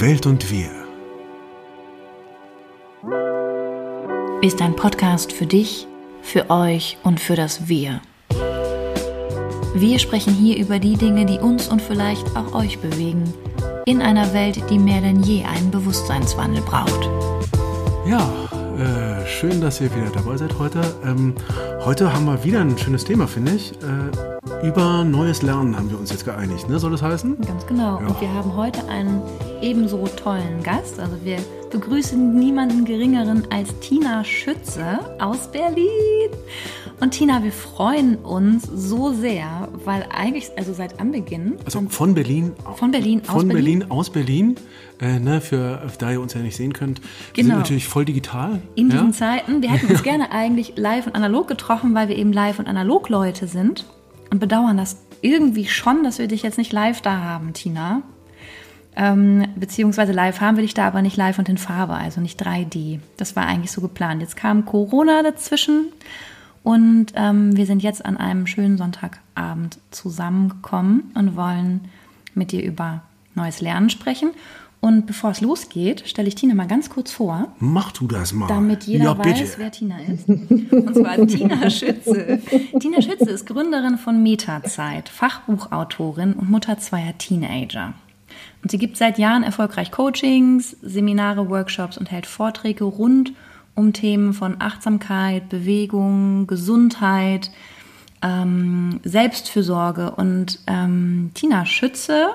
Welt und wir ist ein Podcast für dich, für euch und für das Wir. Wir sprechen hier über die Dinge, die uns und vielleicht auch euch bewegen, in einer Welt, die mehr denn je einen Bewusstseinswandel braucht. Ja, äh, schön, dass ihr wieder dabei seid heute. Ähm, heute haben wir wieder ein schönes Thema, finde ich. Äh, über neues Lernen haben wir uns jetzt geeinigt, ne? Soll das heißen? Ganz genau. Ja. Und wir haben heute einen ebenso tollen Gast. Also wir begrüßen niemanden geringeren als Tina Schütze aus Berlin. Und Tina, wir freuen uns so sehr, weil eigentlich, also seit Anbeginn. Also von Berlin. Von Berlin, aus von Berlin. Berlin aus Berlin. Äh, ne, für, da ihr uns ja nicht sehen könnt. Wir genau. sind natürlich voll digital. In ja? diesen Zeiten. Wir hätten uns gerne eigentlich live und analog getroffen, weil wir eben live und analog Leute sind. Und bedauern das irgendwie schon, dass wir dich jetzt nicht live da haben, Tina. Ähm, beziehungsweise live haben wir dich da, aber nicht live und in Farbe, also nicht 3D. Das war eigentlich so geplant. Jetzt kam Corona dazwischen und ähm, wir sind jetzt an einem schönen Sonntagabend zusammengekommen und wollen mit dir über neues Lernen sprechen. Und bevor es losgeht, stelle ich Tina mal ganz kurz vor. Mach du das mal. Damit jeder ja, weiß, wer Tina ist. Und zwar Tina Schütze. Tina Schütze ist Gründerin von Metazeit, Fachbuchautorin und Mutter zweier Teenager. Und sie gibt seit Jahren erfolgreich Coachings, Seminare, Workshops und hält Vorträge rund um Themen von Achtsamkeit, Bewegung, Gesundheit, ähm, Selbstfürsorge. Und ähm, Tina Schütze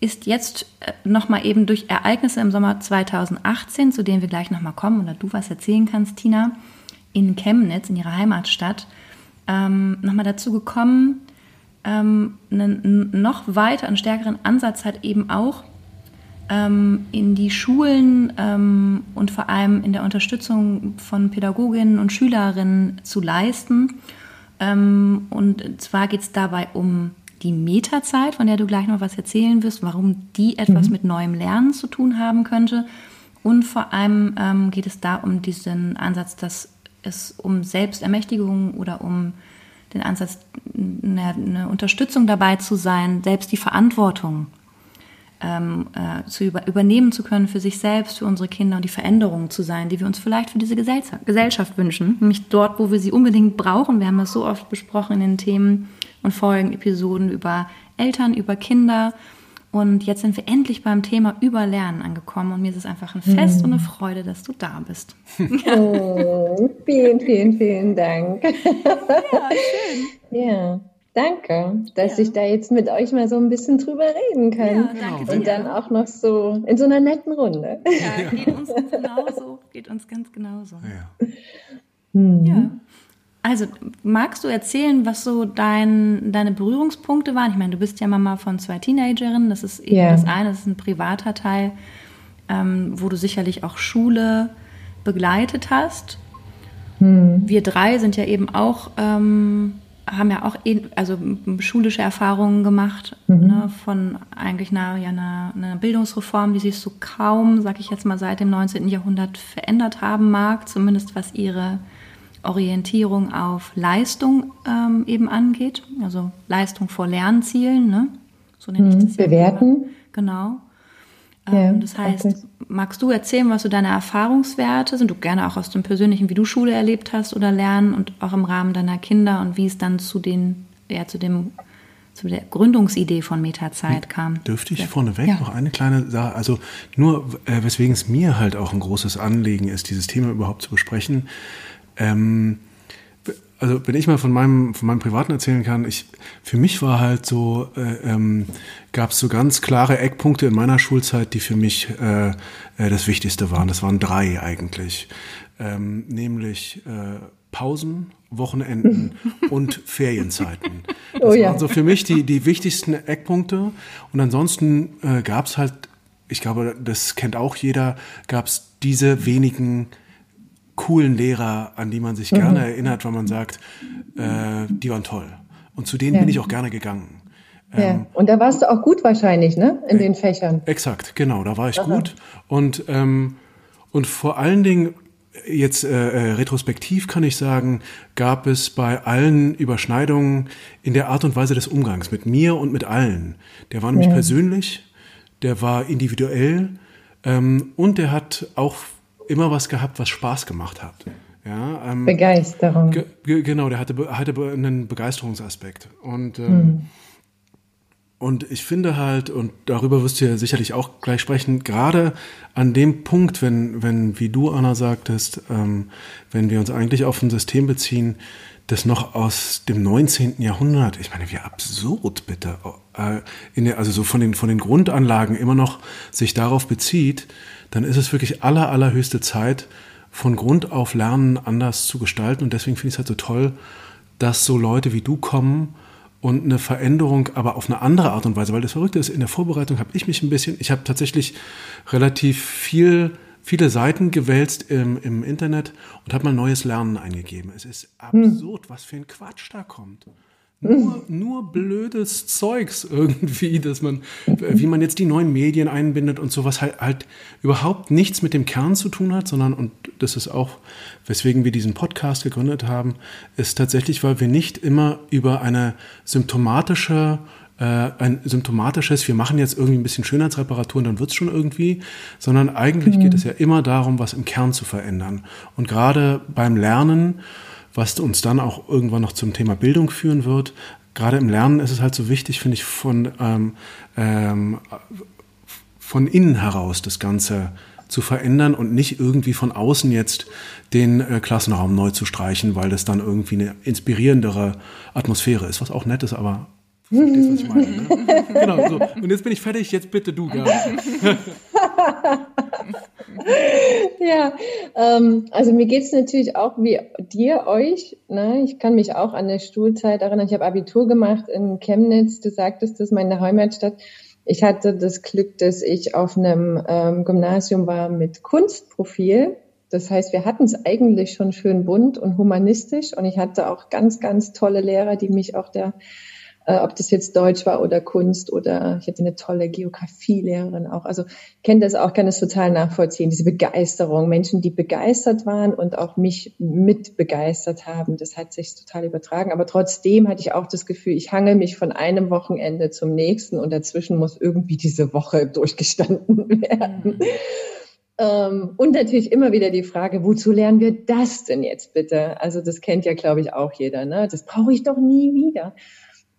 ist jetzt äh, nochmal eben durch Ereignisse im Sommer 2018, zu denen wir gleich nochmal kommen oder du was erzählen kannst, Tina, in Chemnitz, in ihrer Heimatstadt, ähm, nochmal dazu gekommen, ähm, einen noch weiter, einen stärkeren Ansatz hat eben auch ähm, in die Schulen ähm, und vor allem in der Unterstützung von Pädagoginnen und Schülerinnen zu leisten. Ähm, und zwar geht es dabei um die Metazeit, von der du gleich noch was erzählen wirst, warum die etwas mhm. mit neuem Lernen zu tun haben könnte. Und vor allem ähm, geht es da um diesen Ansatz, dass es um Selbstermächtigung oder um den Ansatz, eine, eine Unterstützung dabei zu sein, selbst die Verantwortung ähm, äh, zu über, übernehmen zu können für sich selbst, für unsere Kinder und die Veränderungen zu sein, die wir uns vielleicht für diese Gesellschaft, Gesellschaft wünschen. Nämlich dort, wo wir sie unbedingt brauchen. Wir haben das so oft besprochen in den Themen und Folgen, Episoden über Eltern, über Kinder. Und jetzt sind wir endlich beim Thema Überlernen angekommen und mir ist es einfach ein Fest hm. und eine Freude, dass du da bist. oh, vielen, vielen, vielen Dank. Ja, schön. Ja. Danke, dass ja. ich da jetzt mit euch mal so ein bisschen drüber reden kann. Ja, danke Und dann auch noch so in so einer netten Runde. Ja, geht uns genauso. Geht uns ganz genauso. Ja. Mhm. ja. Also, magst du erzählen, was so dein, deine Berührungspunkte waren? Ich meine, du bist ja Mama von zwei Teenagerinnen. Das ist eben ja. das eine, das ist ein privater Teil, ähm, wo du sicherlich auch Schule begleitet hast. Hm. Wir drei sind ja eben auch ähm, haben ja auch also schulische Erfahrungen gemacht mhm. ne, von eigentlich einer, ja, einer, einer, Bildungsreform, die sich so kaum, sag ich jetzt mal, seit dem 19. Jahrhundert verändert haben mag, zumindest was ihre Orientierung auf Leistung ähm, eben angeht, also Leistung vor Lernzielen, ne? so nenne ich mhm. das. Bewerten. Ja genau. Ja, ähm, das heißt, okay. magst du erzählen, was so deine Erfahrungswerte sind? Du gerne auch aus dem Persönlichen, wie du Schule erlebt hast oder Lernen und auch im Rahmen deiner Kinder und wie es dann zu den, ja, zu dem, zu der Gründungsidee von Metazeit hm, kam. Dürfte ich vorneweg ja. noch eine kleine Sache, also nur, äh, weswegen es mir halt auch ein großes Anliegen ist, dieses Thema überhaupt zu besprechen. Ähm, also wenn ich mal von meinem, von meinem Privaten erzählen kann, ich, für mich war halt so, äh, ähm, gab es so ganz klare Eckpunkte in meiner Schulzeit, die für mich äh, äh, das Wichtigste waren. Das waren drei eigentlich. Ähm, nämlich äh, Pausen, Wochenenden und Ferienzeiten. Das oh ja. waren so für mich die, die wichtigsten Eckpunkte. Und ansonsten äh, gab es halt, ich glaube, das kennt auch jeder, gab es diese wenigen coolen Lehrer, an die man sich mhm. gerne erinnert, wenn man sagt, äh, die waren toll. Und zu denen ja. bin ich auch gerne gegangen. Ja. Ähm, und da warst du auch gut wahrscheinlich, ne? In äh, den Fächern. Exakt, genau, da war ich Aha. gut. Und, ähm, und vor allen Dingen, jetzt äh, äh, retrospektiv kann ich sagen, gab es bei allen Überschneidungen in der Art und Weise des Umgangs mit mir und mit allen. Der war nämlich ja. persönlich, der war individuell ähm, und der hat auch immer was gehabt, was Spaß gemacht hat. Ja, ähm, Begeisterung. Ge genau, der hatte, hatte einen Begeisterungsaspekt. Und, ähm, hm. und ich finde halt, und darüber wirst du ja sicherlich auch gleich sprechen, gerade an dem Punkt, wenn, wenn wie du, Anna, sagtest, ähm, wenn wir uns eigentlich auf ein System beziehen, das noch aus dem 19. Jahrhundert, ich meine, wie absurd bitte, äh, in der, also so von den, von den Grundanlagen immer noch sich darauf bezieht, dann ist es wirklich aller, allerhöchste Zeit, von Grund auf Lernen anders zu gestalten. Und deswegen finde ich es halt so toll, dass so Leute wie du kommen und eine Veränderung, aber auf eine andere Art und Weise, weil das Verrückte ist, in der Vorbereitung habe ich mich ein bisschen, ich habe tatsächlich relativ viel viele Seiten gewälzt im, im Internet und habe mal neues Lernen eingegeben. Es ist absurd, hm. was für ein Quatsch da kommt. Nur, nur blödes Zeugs irgendwie, dass man, wie man jetzt die neuen Medien einbindet und sowas halt, halt überhaupt nichts mit dem Kern zu tun hat, sondern, und das ist auch, weswegen wir diesen Podcast gegründet haben, ist tatsächlich, weil wir nicht immer über eine symptomatische äh, ein symptomatisches, wir machen jetzt irgendwie ein bisschen Schönheitsreparaturen, dann wird's schon irgendwie, sondern eigentlich mhm. geht es ja immer darum, was im Kern zu verändern. Und gerade beim Lernen, was uns dann auch irgendwann noch zum Thema Bildung führen wird, gerade im Lernen ist es halt so wichtig, finde ich, von, ähm, ähm, von innen heraus das Ganze zu verändern und nicht irgendwie von außen jetzt den äh, Klassenraum neu zu streichen, weil das dann irgendwie eine inspirierendere Atmosphäre ist, was auch nett ist, aber Verstehst, was ich meine? Ne? genau, so. Und jetzt bin ich fertig, jetzt bitte du, Gabi. ja, ähm, also mir geht es natürlich auch wie dir, euch. Ne? Ich kann mich auch an der Schulzeit erinnern. Ich habe Abitur gemacht in Chemnitz. Du sagtest, das ist meine Heimatstadt. Ich hatte das Glück, dass ich auf einem ähm, Gymnasium war mit Kunstprofil. Das heißt, wir hatten es eigentlich schon schön bunt und humanistisch. Und ich hatte auch ganz, ganz tolle Lehrer, die mich auch der äh, ob das jetzt Deutsch war oder Kunst oder ich hatte eine tolle Geografielehrerin auch. Also kenne das auch, kann das total nachvollziehen, diese Begeisterung. Menschen, die begeistert waren und auch mich mit begeistert haben, das hat sich total übertragen. Aber trotzdem hatte ich auch das Gefühl, ich hangel mich von einem Wochenende zum nächsten und dazwischen muss irgendwie diese Woche durchgestanden werden. Mhm. Ähm, und natürlich immer wieder die Frage, wozu lernen wir das denn jetzt bitte? Also das kennt ja, glaube ich, auch jeder. Ne? Das brauche ich doch nie wieder.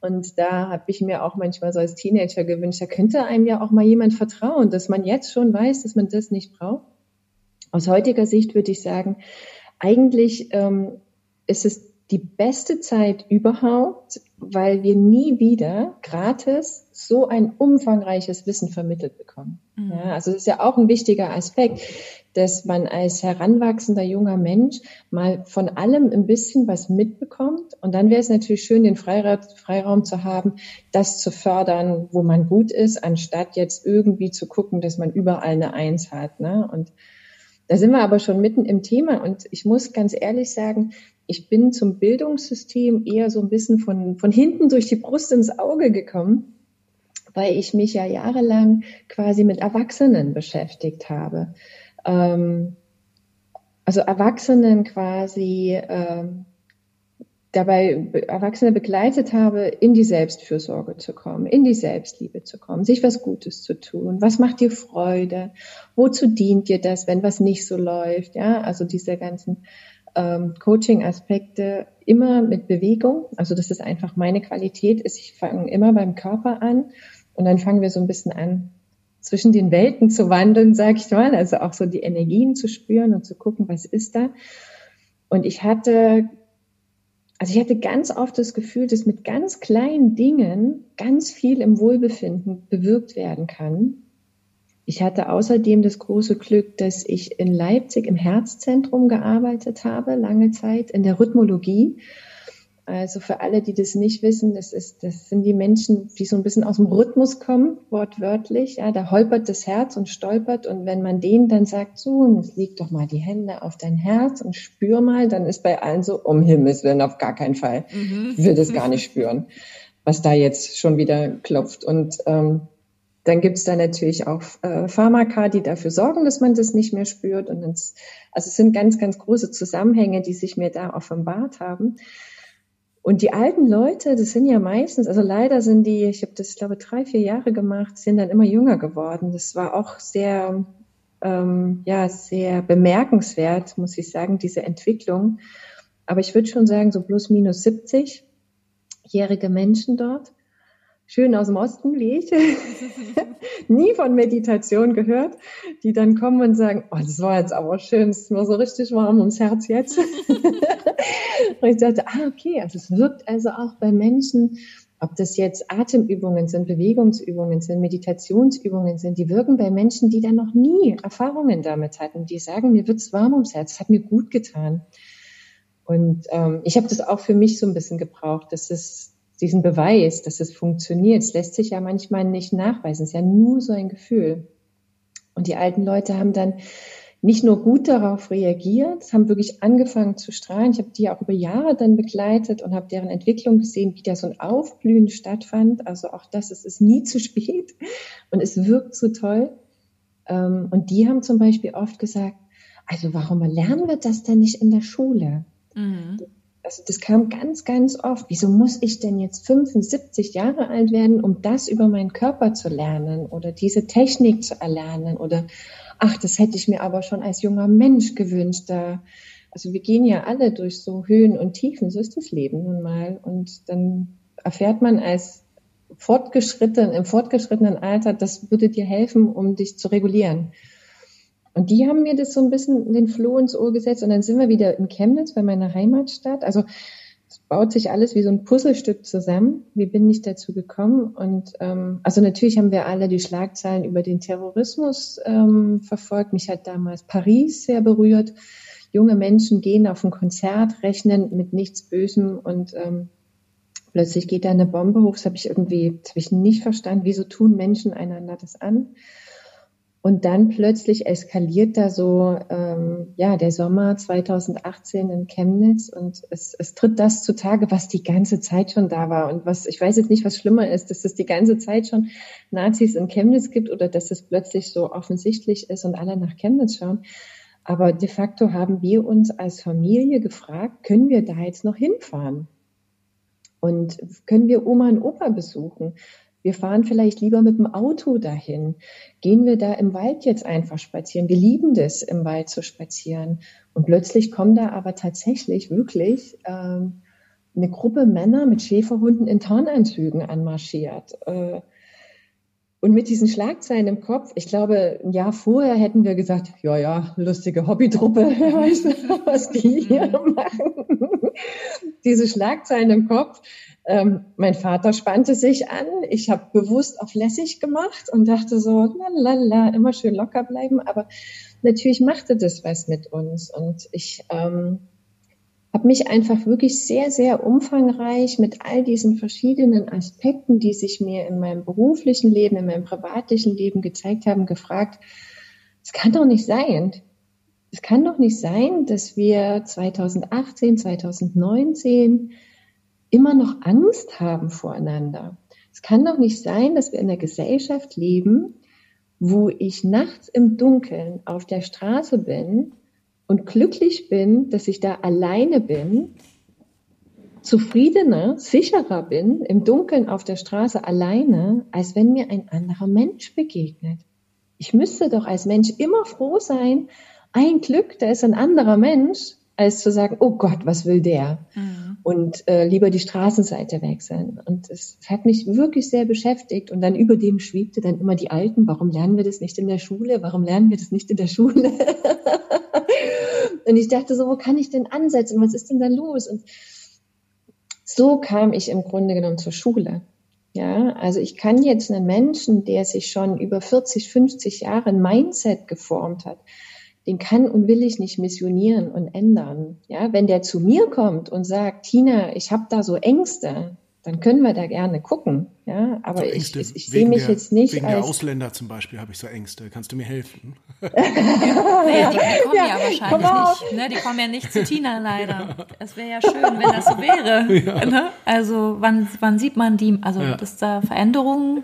Und da habe ich mir auch manchmal so als Teenager gewünscht, da könnte einem ja auch mal jemand vertrauen, dass man jetzt schon weiß, dass man das nicht braucht. Aus heutiger Sicht würde ich sagen, eigentlich ähm, ist es die beste Zeit überhaupt, weil wir nie wieder gratis so ein umfangreiches Wissen vermittelt bekommen. Mhm. Ja, also das ist ja auch ein wichtiger Aspekt, dass man als heranwachsender junger Mensch mal von allem ein bisschen was mitbekommt. Und dann wäre es natürlich schön, den Freiraum, Freiraum zu haben, das zu fördern, wo man gut ist, anstatt jetzt irgendwie zu gucken, dass man überall eine Eins hat. Ne? Und da sind wir aber schon mitten im Thema. Und ich muss ganz ehrlich sagen, ich bin zum Bildungssystem eher so ein bisschen von, von hinten durch die Brust ins Auge gekommen, weil ich mich ja jahrelang quasi mit Erwachsenen beschäftigt habe. Ähm, also Erwachsenen quasi ähm, dabei Erwachsene begleitet habe, in die Selbstfürsorge zu kommen, in die Selbstliebe zu kommen, sich was Gutes zu tun. Was macht dir Freude? Wozu dient dir das, wenn was nicht so läuft? Ja, also diese ganzen ähm, Coaching-Aspekte immer mit Bewegung. Also das ist einfach meine Qualität ist, ich fange immer beim Körper an und dann fangen wir so ein bisschen an, zwischen den Welten zu wandeln, sag ich mal. Also auch so die Energien zu spüren und zu gucken, was ist da. Und ich hatte, also ich hatte ganz oft das Gefühl, dass mit ganz kleinen Dingen ganz viel im Wohlbefinden bewirkt werden kann. Ich hatte außerdem das große Glück, dass ich in Leipzig im Herzzentrum gearbeitet habe, lange Zeit in der Rhythmologie. Also für alle, die das nicht wissen, das, ist, das sind die Menschen, die so ein bisschen aus dem Rhythmus kommen, wortwörtlich. Ja, da holpert das Herz und stolpert. Und wenn man denen dann sagt, so, jetzt leg doch mal die Hände auf dein Herz und spür mal, dann ist bei allen so, um Himmels Willen, auf gar keinen Fall. Mhm. Ich will das gar nicht spüren, was da jetzt schon wieder klopft. Und ähm, dann gibt es da natürlich auch äh, Pharmaka, die dafür sorgen, dass man das nicht mehr spürt. Und ins, also es sind ganz, ganz große Zusammenhänge, die sich mir da offenbart haben. Und die alten Leute, das sind ja meistens, also leider sind die, ich habe das, glaube drei, vier Jahre gemacht, sind dann immer jünger geworden. Das war auch sehr, ähm, ja, sehr bemerkenswert, muss ich sagen, diese Entwicklung. Aber ich würde schon sagen, so plus minus 70-jährige Menschen dort schön aus dem Osten wie ich, nie von Meditation gehört, die dann kommen und sagen, oh, das war jetzt aber schön, es ist mir so richtig warm ums Herz jetzt. und ich dachte, ah, okay, also es wirkt also auch bei Menschen, ob das jetzt Atemübungen sind, Bewegungsübungen sind, Meditationsübungen sind, die wirken bei Menschen, die da noch nie Erfahrungen damit hatten, die sagen, mir wird's warm ums Herz, es hat mir gut getan. Und ähm, ich habe das auch für mich so ein bisschen gebraucht, dass es diesen Beweis, dass es funktioniert. Es lässt sich ja manchmal nicht nachweisen. Es ist ja nur so ein Gefühl. Und die alten Leute haben dann nicht nur gut darauf reagiert, haben wirklich angefangen zu strahlen. Ich habe die auch über Jahre dann begleitet und habe deren Entwicklung gesehen, wie da so ein Aufblühen stattfand. Also auch das, es ist nie zu spät und es wirkt so toll. Ähm, und die haben zum Beispiel oft gesagt, also warum lernen wir das denn nicht in der Schule? Mhm. Also das kam ganz, ganz oft. Wieso muss ich denn jetzt 75 Jahre alt werden, um das über meinen Körper zu lernen oder diese Technik zu erlernen? Oder ach, das hätte ich mir aber schon als junger Mensch gewünscht. Da, also wir gehen ja alle durch so Höhen und Tiefen, so ist das Leben nun mal. Und dann erfährt man als fortgeschritten, im fortgeschrittenen Alter, das würde dir helfen, um dich zu regulieren. Und die haben mir das so ein bisschen den Floh ins Ohr gesetzt und dann sind wir wieder in Chemnitz bei meiner Heimatstadt. Also es baut sich alles wie so ein Puzzlestück zusammen. Wie bin ich dazu gekommen? Und ähm, also natürlich haben wir alle die Schlagzeilen über den Terrorismus ähm, verfolgt. Mich hat damals Paris sehr berührt. Junge Menschen gehen auf ein Konzert, rechnen mit nichts Bösem und ähm, plötzlich geht da eine Bombe hoch. Das habe ich irgendwie, das habe ich nicht verstanden. Wieso tun Menschen einander das an? Und dann plötzlich eskaliert da so ähm, ja der Sommer 2018 in Chemnitz und es, es tritt das zutage, was die ganze Zeit schon da war und was ich weiß jetzt nicht, was schlimmer ist, dass es die ganze Zeit schon Nazis in Chemnitz gibt oder dass es plötzlich so offensichtlich ist und alle nach Chemnitz schauen. Aber de facto haben wir uns als Familie gefragt, können wir da jetzt noch hinfahren? Und können wir Oma und Opa besuchen? Wir fahren vielleicht lieber mit dem Auto dahin. Gehen wir da im Wald jetzt einfach spazieren? Wir lieben das, im Wald zu spazieren. Und plötzlich kommen da aber tatsächlich wirklich ähm, eine Gruppe Männer mit Schäferhunden in Tarnanzügen anmarschiert. Äh, und mit diesen Schlagzeilen im Kopf, ich glaube, ein Jahr vorher hätten wir gesagt, ja, ja, lustige Hobbytruppe, weißt du, was die hier mhm. machen. Diese Schlagzeilen im Kopf, ähm, mein Vater spannte sich an. Ich habe bewusst auf lässig gemacht und dachte so, la immer schön locker bleiben. Aber natürlich machte das was mit uns. Und ich ähm, habe mich einfach wirklich sehr, sehr umfangreich mit all diesen verschiedenen Aspekten, die sich mir in meinem beruflichen Leben, in meinem privatlichen Leben gezeigt haben, gefragt, es kann doch nicht sein. Es kann doch nicht sein, dass wir 2018, 2019 immer noch Angst haben voreinander. Es kann doch nicht sein, dass wir in einer Gesellschaft leben, wo ich nachts im Dunkeln auf der Straße bin und glücklich bin, dass ich da alleine bin, zufriedener, sicherer bin im Dunkeln auf der Straße alleine, als wenn mir ein anderer Mensch begegnet. Ich müsste doch als Mensch immer froh sein, ein Glück, da ist ein anderer Mensch, als zu sagen, oh Gott, was will der? Mhm. Und äh, lieber die Straßenseite wechseln. Und es hat mich wirklich sehr beschäftigt. Und dann über dem schwebte dann immer die Alten, warum lernen wir das nicht in der Schule? Warum lernen wir das nicht in der Schule? und ich dachte so, wo kann ich denn ansetzen? Was ist denn da los? Und so kam ich im Grunde genommen zur Schule. Ja, also ich kann jetzt einen Menschen, der sich schon über 40, 50 Jahre ein Mindset geformt hat, den kann und will ich nicht missionieren und ändern. Ja, wenn der zu mir kommt und sagt, Tina, ich habe da so Ängste, dann können wir da gerne gucken. Ja, aber so ich, ich, ich sehe mich der, jetzt nicht wegen als der Ausländer zum Beispiel habe ich so Ängste. Kannst du mir helfen? ja, die, die, kommen ja, ja wahrscheinlich nicht. Ne? Die kommen ja nicht zu Tina leider. Es wäre ja schön, wenn das so wäre. Ja. Ne? Also wann, wann sieht man die? Also ja. dass da Veränderungen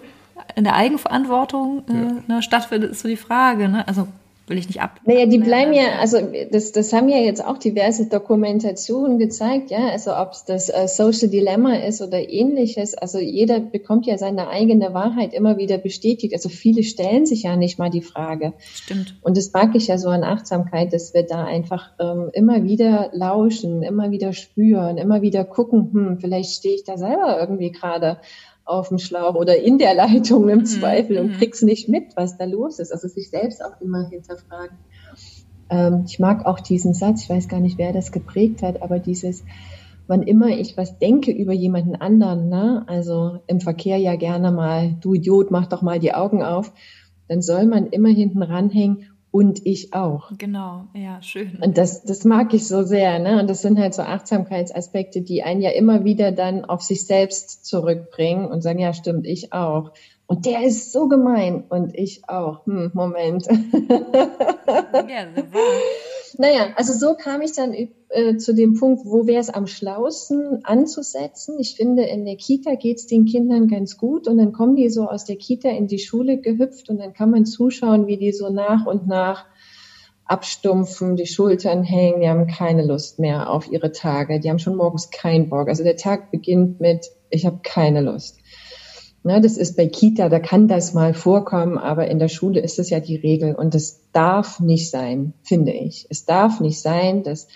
in der Eigenverantwortung äh, ne, stattfindet, ist so die Frage. Ne? Also will ich nicht ab. Naja, die bleiben ja, also das, das haben ja jetzt auch diverse Dokumentationen gezeigt, ja, also ob es das äh, Social Dilemma ist oder ähnliches, also jeder bekommt ja seine eigene Wahrheit immer wieder bestätigt. Also viele stellen sich ja nicht mal die Frage. Stimmt. Und das mag ich ja so an Achtsamkeit, dass wir da einfach ähm, immer wieder lauschen, immer wieder spüren, immer wieder gucken, hm, vielleicht stehe ich da selber irgendwie gerade auf dem Schlauch oder in der Leitung im mhm. Zweifel und mhm. kriegst nicht mit, was da los ist. Also sich selbst auch immer hinterfragen. Ähm, ich mag auch diesen Satz, ich weiß gar nicht, wer das geprägt hat, aber dieses, wann immer ich was denke über jemanden anderen, ne? also im Verkehr ja gerne mal, du Idiot, mach doch mal die Augen auf, dann soll man immer hinten ranhängen und ich auch. Genau, ja, schön. Und das, das mag ich so sehr. Ne? Und das sind halt so Achtsamkeitsaspekte, die einen ja immer wieder dann auf sich selbst zurückbringen und sagen, ja, stimmt, ich auch. Und der ist so gemein und ich auch. Hm, Moment. ja, so war. Naja, also so kam ich dann äh, zu dem Punkt, wo wäre es am schlausten anzusetzen. Ich finde, in der Kita geht's den Kindern ganz gut und dann kommen die so aus der Kita in die Schule gehüpft und dann kann man zuschauen, wie die so nach und nach abstumpfen, die Schultern hängen, die haben keine Lust mehr auf ihre Tage, die haben schon morgens keinen Bock. Also der Tag beginnt mit, ich habe keine Lust. Ne, das ist bei Kita, da kann das mal vorkommen, aber in der Schule ist es ja die Regel und es darf nicht sein, finde ich. Es darf nicht sein, dass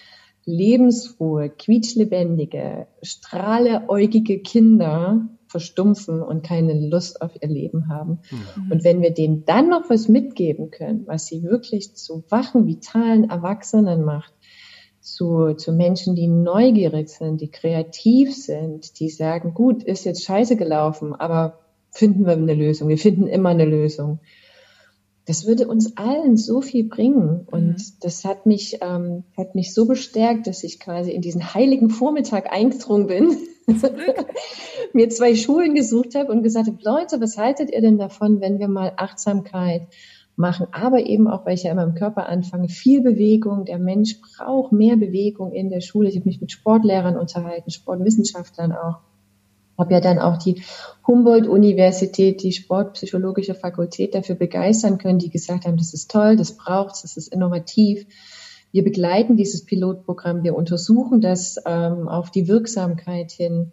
lebensfrohe, quietschlebendige, strahleäugige Kinder verstumpfen und keine Lust auf ihr Leben haben. Mhm. Und wenn wir denen dann noch was mitgeben können, was sie wirklich zu wachen, vitalen Erwachsenen macht, zu, zu Menschen, die neugierig sind, die kreativ sind, die sagen, gut, ist jetzt scheiße gelaufen, aber finden wir eine Lösung. Wir finden immer eine Lösung. Das würde uns allen so viel bringen. Und mhm. das hat mich, ähm, hat mich so bestärkt, dass ich quasi in diesen heiligen Vormittag eingedrungen bin, mir zwei Schulen gesucht habe und gesagt habe, Leute, was haltet ihr denn davon, wenn wir mal Achtsamkeit machen, aber eben auch, weil ich ja immer im Körper anfange, viel Bewegung. Der Mensch braucht mehr Bewegung in der Schule. Ich habe mich mit Sportlehrern unterhalten, Sportwissenschaftlern auch. Habe ja dann auch die Humboldt-Universität, die Sportpsychologische Fakultät dafür begeistern können, die gesagt haben, das ist toll, das braucht's, das ist innovativ. Wir begleiten dieses Pilotprogramm, wir untersuchen das ähm, auf die Wirksamkeit hin.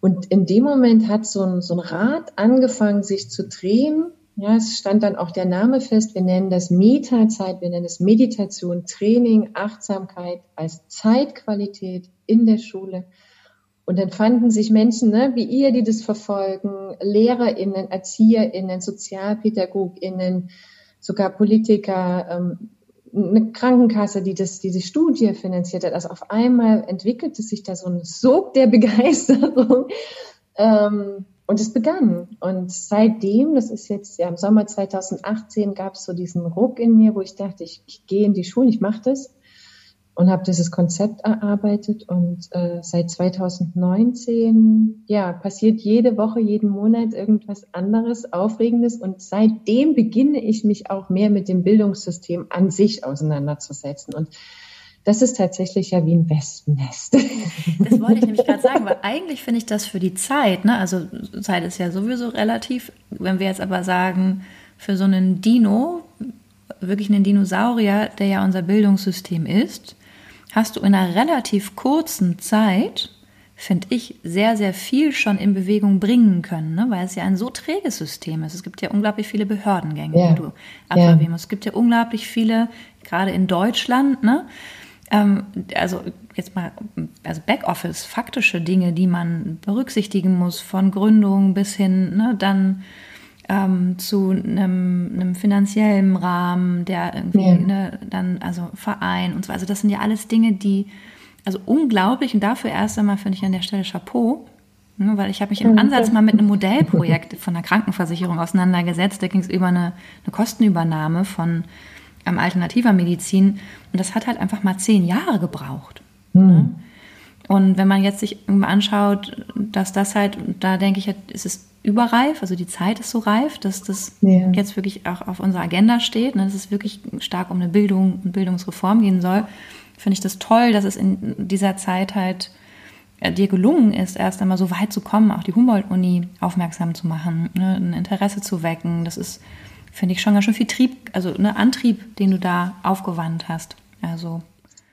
Und in dem Moment hat so ein, so ein Rad angefangen, sich zu drehen ja, es stand dann auch der Name fest. Wir nennen das Meta-Zeit, wir nennen es Meditation, Training, Achtsamkeit als Zeitqualität in der Schule. Und dann fanden sich Menschen ne, wie ihr, die das verfolgen, LehrerInnen, ErzieherInnen, SozialpädagogInnen, sogar Politiker, ähm, eine Krankenkasse, die das, diese Studie finanziert hat. Also auf einmal entwickelte sich da so ein Sog der Begeisterung. Ähm, und es begann. Und seitdem, das ist jetzt ja im Sommer 2018, gab es so diesen Ruck in mir, wo ich dachte, ich, ich gehe in die Schule, ich mache das und habe dieses Konzept erarbeitet. Und äh, seit 2019, ja, passiert jede Woche, jeden Monat irgendwas anderes, Aufregendes. Und seitdem beginne ich mich auch mehr mit dem Bildungssystem an sich auseinanderzusetzen. Und das ist tatsächlich ja wie ein Wespennest. Das wollte ich nämlich gerade sagen, weil eigentlich finde ich das für die Zeit, ne? also Zeit ist ja sowieso relativ, wenn wir jetzt aber sagen, für so einen Dino, wirklich einen Dinosaurier, der ja unser Bildungssystem ist, hast du in einer relativ kurzen Zeit, finde ich, sehr, sehr viel schon in Bewegung bringen können, ne? weil es ja ein so träges System ist. Es gibt ja unglaublich viele Behördengänge, ja. die du absolvieren ja. musst. Es gibt ja unglaublich viele, gerade in Deutschland, ne? Ähm, also jetzt mal, also Backoffice, faktische Dinge, die man berücksichtigen muss, von Gründung bis hin ne, dann ähm, zu einem, einem, finanziellen Rahmen, der irgendwie, ja. ne, dann, also Verein und so. Also das sind ja alles Dinge, die, also unglaublich und dafür erst einmal finde ich an der Stelle Chapeau, ne, weil ich habe mich im Ansatz mal mit einem Modellprojekt von der Krankenversicherung auseinandergesetzt. Da ging es über eine, eine Kostenübernahme von ähm, alternativer Medizin. Und das hat halt einfach mal zehn Jahre gebraucht. Mhm. Ne? Und wenn man jetzt sich anschaut, dass das halt, da denke ich, ist es überreif, also die Zeit ist so reif, dass das ja. jetzt wirklich auch auf unserer Agenda steht, ne, dass es wirklich stark um eine Bildung und Bildungsreform gehen soll, finde ich das toll, dass es in dieser Zeit halt äh, dir gelungen ist, erst einmal so weit zu kommen, auch die Humboldt-Uni aufmerksam zu machen, ne, ein Interesse zu wecken. Das ist finde ich schon ganz schön viel Trieb, also ne, Antrieb, den du da aufgewandt hast. Also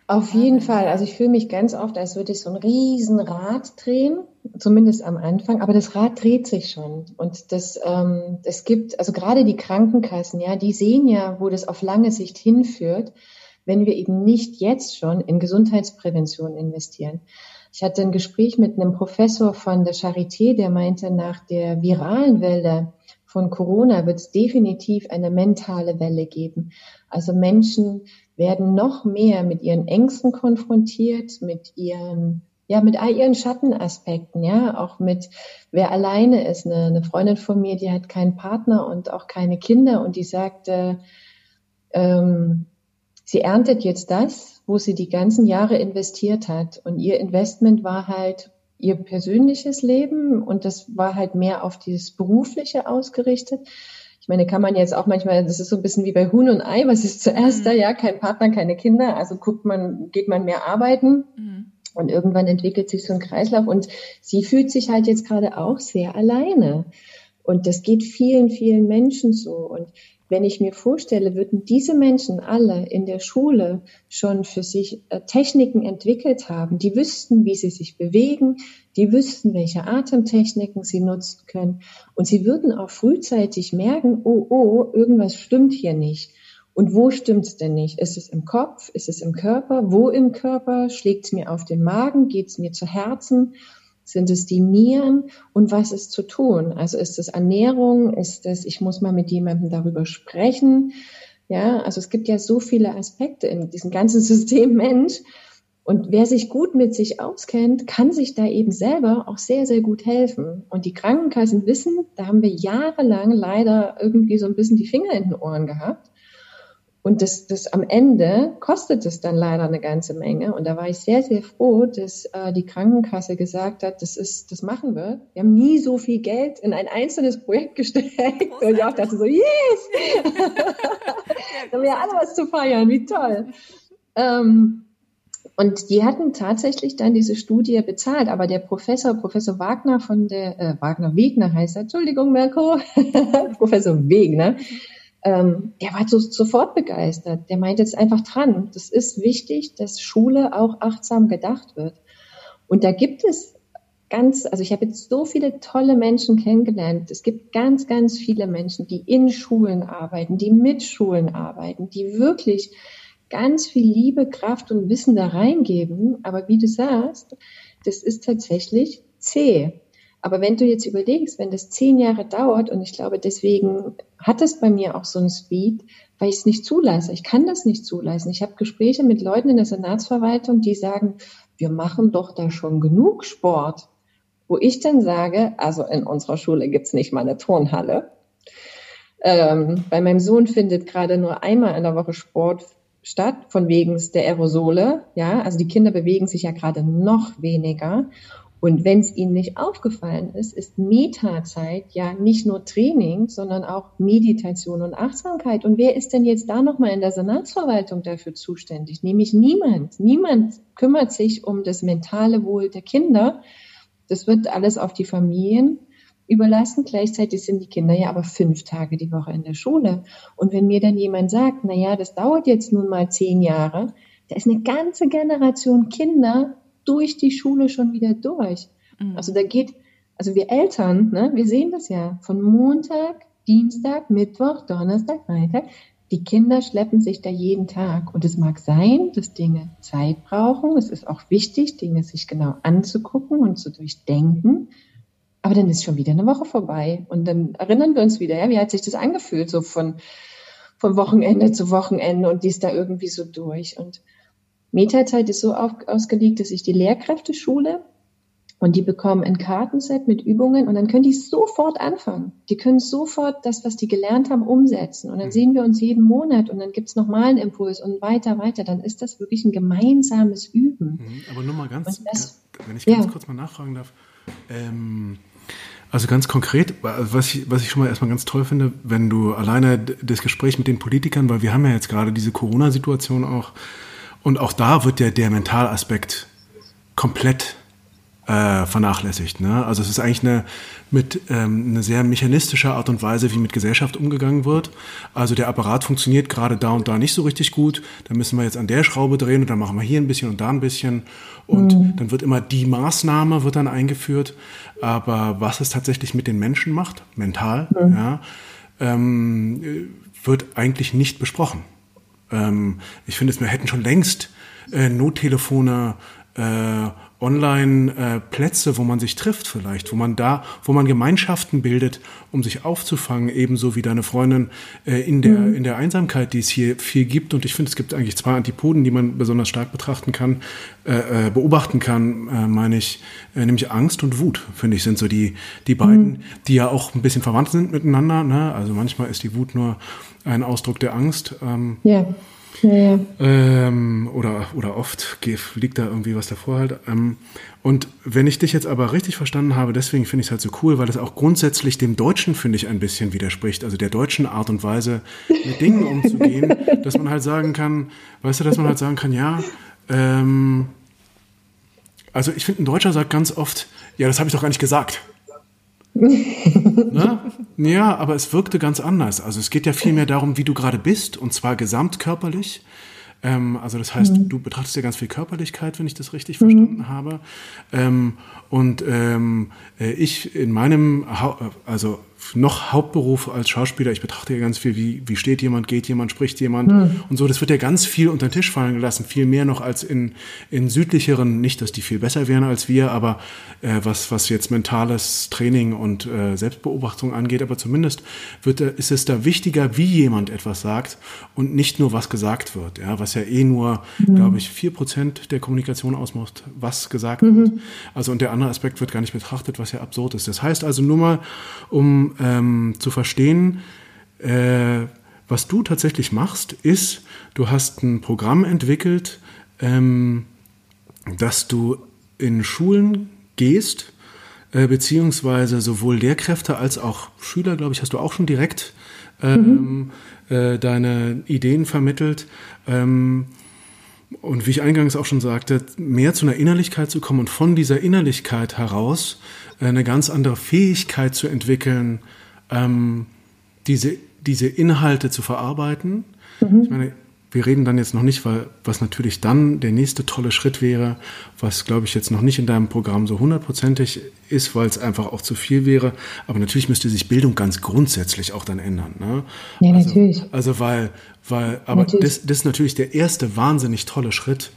auf jeden Fall. Also ich fühle mich ganz oft, als würde ich so ein Riesenrad drehen, zumindest am Anfang. Aber das Rad dreht sich schon. Und das, ähm, es gibt, also gerade die Krankenkassen, ja, die sehen ja, wo das auf lange Sicht hinführt, wenn wir eben nicht jetzt schon in Gesundheitsprävention investieren. Ich hatte ein Gespräch mit einem Professor von der Charité, der meinte, nach der viralen Welle von Corona wird es definitiv eine mentale Welle geben. Also Menschen werden noch mehr mit ihren Ängsten konfrontiert, mit ihren ja, mit all ihren Schattenaspekten, ja, auch mit, wer alleine ist. Eine, eine Freundin von mir, die hat keinen Partner und auch keine Kinder und die sagte, ähm, sie erntet jetzt das, wo sie die ganzen Jahre investiert hat. Und ihr Investment war halt ihr persönliches Leben und das war halt mehr auf dieses Berufliche ausgerichtet. Ich meine, kann man jetzt auch manchmal, das ist so ein bisschen wie bei Huhn und Ei, was ist zuerst mhm. da? Ja, kein Partner, keine Kinder, also guckt man, geht man mehr arbeiten. Mhm. Und irgendwann entwickelt sich so ein Kreislauf und sie fühlt sich halt jetzt gerade auch sehr alleine. Und das geht vielen, vielen Menschen so. Und wenn ich mir vorstelle, würden diese Menschen alle in der Schule schon für sich äh, Techniken entwickelt haben, die wüssten, wie sie sich bewegen, die wüssten, welche Atemtechniken sie nutzen können und sie würden auch frühzeitig merken, oh, oh, irgendwas stimmt hier nicht. Und wo stimmt's denn nicht? Ist es im Kopf? Ist es im Körper? Wo im Körper? Schlägt's mir auf den Magen? Geht's mir zu Herzen? Sind es die Nieren? Und was ist zu tun? Also ist es Ernährung? Ist es, ich muss mal mit jemandem darüber sprechen? Ja, also es gibt ja so viele Aspekte in diesem ganzen System Mensch. Und wer sich gut mit sich auskennt, kann sich da eben selber auch sehr, sehr gut helfen. Und die Krankenkassen wissen, da haben wir jahrelang leider irgendwie so ein bisschen die Finger in den Ohren gehabt. Und das, das am Ende kostet es dann leider eine ganze Menge. Und da war ich sehr, sehr froh, dass äh, die Krankenkasse gesagt hat, das ist, das machen wir. Wir haben nie so viel Geld in ein einzelnes Projekt gesteckt. Und ich auch dachte so, yes! da haben wir ja alle was zu feiern, wie toll. Ähm, und die hatten tatsächlich dann diese Studie bezahlt, aber der Professor, Professor Wagner von der, äh, Wagner Wegner heißt er, Entschuldigung, Merko, Professor Wegner, ähm, der war so, sofort begeistert. Der meinte jetzt einfach dran. Das ist wichtig, dass Schule auch achtsam gedacht wird. Und da gibt es ganz, also ich habe jetzt so viele tolle Menschen kennengelernt. Es gibt ganz, ganz viele Menschen, die in Schulen arbeiten, die mit Schulen arbeiten, die wirklich ganz viel Liebe, Kraft und Wissen da reingeben. Aber wie du sagst, das ist tatsächlich zäh. Aber wenn du jetzt überlegst, wenn das zehn Jahre dauert, und ich glaube, deswegen hat es bei mir auch so einen Speed, weil ich es nicht zulasse. Ich kann das nicht zulassen. Ich habe Gespräche mit Leuten in der Senatsverwaltung, die sagen, wir machen doch da schon genug Sport. Wo ich dann sage, also in unserer Schule gibt's nicht mal eine Turnhalle. Ähm, bei meinem Sohn findet gerade nur einmal in der Woche Sport statt, von wegen der Aerosole. Ja, also die Kinder bewegen sich ja gerade noch weniger. Und wenn es Ihnen nicht aufgefallen ist, ist Meta-Zeit ja nicht nur Training, sondern auch Meditation und Achtsamkeit. Und wer ist denn jetzt da nochmal in der Senatsverwaltung dafür zuständig? Nämlich niemand. Niemand kümmert sich um das mentale Wohl der Kinder. Das wird alles auf die Familien überlassen. Gleichzeitig sind die Kinder ja aber fünf Tage die Woche in der Schule. Und wenn mir dann jemand sagt, na ja, das dauert jetzt nun mal zehn Jahre, da ist eine ganze Generation Kinder durch die Schule schon wieder durch. Mhm. Also da geht, also wir Eltern, ne, wir sehen das ja von Montag, Dienstag, Mittwoch, Donnerstag, Freitag. Die Kinder schleppen sich da jeden Tag. Und es mag sein, dass Dinge Zeit brauchen. Es ist auch wichtig, Dinge sich genau anzugucken und zu durchdenken. Aber dann ist schon wieder eine Woche vorbei. Und dann erinnern wir uns wieder, ja, wie hat sich das angefühlt, so von, von Wochenende zu Wochenende und dies da irgendwie so durch. Und Metazeit ist so auf, ausgelegt, dass ich die Lehrkräfte schule und die bekommen ein Kartenset mit Übungen und dann können die sofort anfangen. Die können sofort das, was die gelernt haben, umsetzen. Und dann mhm. sehen wir uns jeden Monat und dann gibt's nochmal einen Impuls und weiter, weiter. Dann ist das wirklich ein gemeinsames Üben. Mhm. Aber nur mal ganz, das, wenn ich ganz ja. kurz mal nachfragen darf. Ähm, also ganz konkret, was ich, was ich schon mal erstmal ganz toll finde, wenn du alleine das Gespräch mit den Politikern, weil wir haben ja jetzt gerade diese Corona-Situation auch, und auch da wird ja der Mentalaspekt komplett äh, vernachlässigt. Ne? Also es ist eigentlich eine mit ähm, eine sehr mechanistische Art und Weise, wie mit Gesellschaft umgegangen wird. Also der Apparat funktioniert gerade da und da nicht so richtig gut. Da müssen wir jetzt an der Schraube drehen und dann machen wir hier ein bisschen und da ein bisschen. Und mhm. dann wird immer die Maßnahme wird dann eingeführt. Aber was es tatsächlich mit den Menschen macht, mental, mhm. ja, ähm, wird eigentlich nicht besprochen. Ähm, ich finde, wir hätten schon längst äh, Nottelefone äh, Online-Plätze, äh, wo man sich trifft vielleicht, wo man da, wo man Gemeinschaften bildet, um sich aufzufangen, ebenso wie deine Freundin äh, in der mhm. in der Einsamkeit, die es hier viel gibt. Und ich finde, es gibt eigentlich zwei Antipoden, die man besonders stark betrachten kann, äh, äh beobachten kann, äh, meine ich, äh, nämlich Angst und Wut, finde ich, sind so die die beiden, mhm. die ja auch ein bisschen verwandt sind miteinander. Ne? Also manchmal ist die Wut nur ein Ausdruck der Angst. Ähm, ja. Ja, Ähm, oder, oder oft liegt da irgendwie was davor halt. Ähm, und wenn ich dich jetzt aber richtig verstanden habe, deswegen finde ich es halt so cool, weil es auch grundsätzlich dem Deutschen, finde ich, ein bisschen widerspricht. Also der deutschen Art und Weise, mit Dingen umzugehen, dass man halt sagen kann, weißt du, dass man halt sagen kann, ja, ähm, also ich finde, ein Deutscher sagt ganz oft, ja, das habe ich doch gar nicht gesagt. Ne? Ja, aber es wirkte ganz anders. Also es geht ja viel mehr darum, wie du gerade bist, und zwar gesamtkörperlich. Ähm, also das heißt, mhm. du betrachtest ja ganz viel Körperlichkeit, wenn ich das richtig mhm. verstanden habe. Ähm, und ähm, äh, ich in meinem, ha also noch Hauptberuf als Schauspieler, ich betrachte ja ganz viel, wie, wie steht jemand, geht jemand, spricht jemand mhm. und so. Das wird ja ganz viel unter den Tisch fallen gelassen, viel mehr noch als in, in südlicheren, nicht, dass die viel besser wären als wir, aber äh, was, was jetzt mentales Training und äh, Selbstbeobachtung angeht, aber zumindest wird, äh, ist es da wichtiger, wie jemand etwas sagt und nicht nur, was gesagt wird, ja, was ja eh nur, mhm. glaube ich, vier Prozent der Kommunikation ausmacht, was gesagt mhm. wird. Also und der andere Aspekt wird gar nicht betrachtet, was ja absurd ist. Das heißt also nur mal, um ähm, zu verstehen, äh, was du tatsächlich machst, ist, du hast ein Programm entwickelt, ähm, dass du in Schulen gehst, äh, beziehungsweise sowohl Lehrkräfte als auch Schüler, glaube ich, hast du auch schon direkt ähm, mhm. äh, deine Ideen vermittelt. Ähm, und wie ich eingangs auch schon sagte, mehr zu einer Innerlichkeit zu kommen und von dieser Innerlichkeit heraus äh, eine ganz andere Fähigkeit zu entwickeln, ähm, diese, diese Inhalte zu verarbeiten. Mhm. Ich meine, wir reden dann jetzt noch nicht, weil was natürlich dann der nächste tolle Schritt wäre, was glaube ich jetzt noch nicht in deinem Programm so hundertprozentig ist, weil es einfach auch zu viel wäre. Aber natürlich müsste sich Bildung ganz grundsätzlich auch dann ändern. Ne? Ja, also, natürlich. Also weil, weil, aber das, das ist natürlich der erste wahnsinnig tolle Schritt,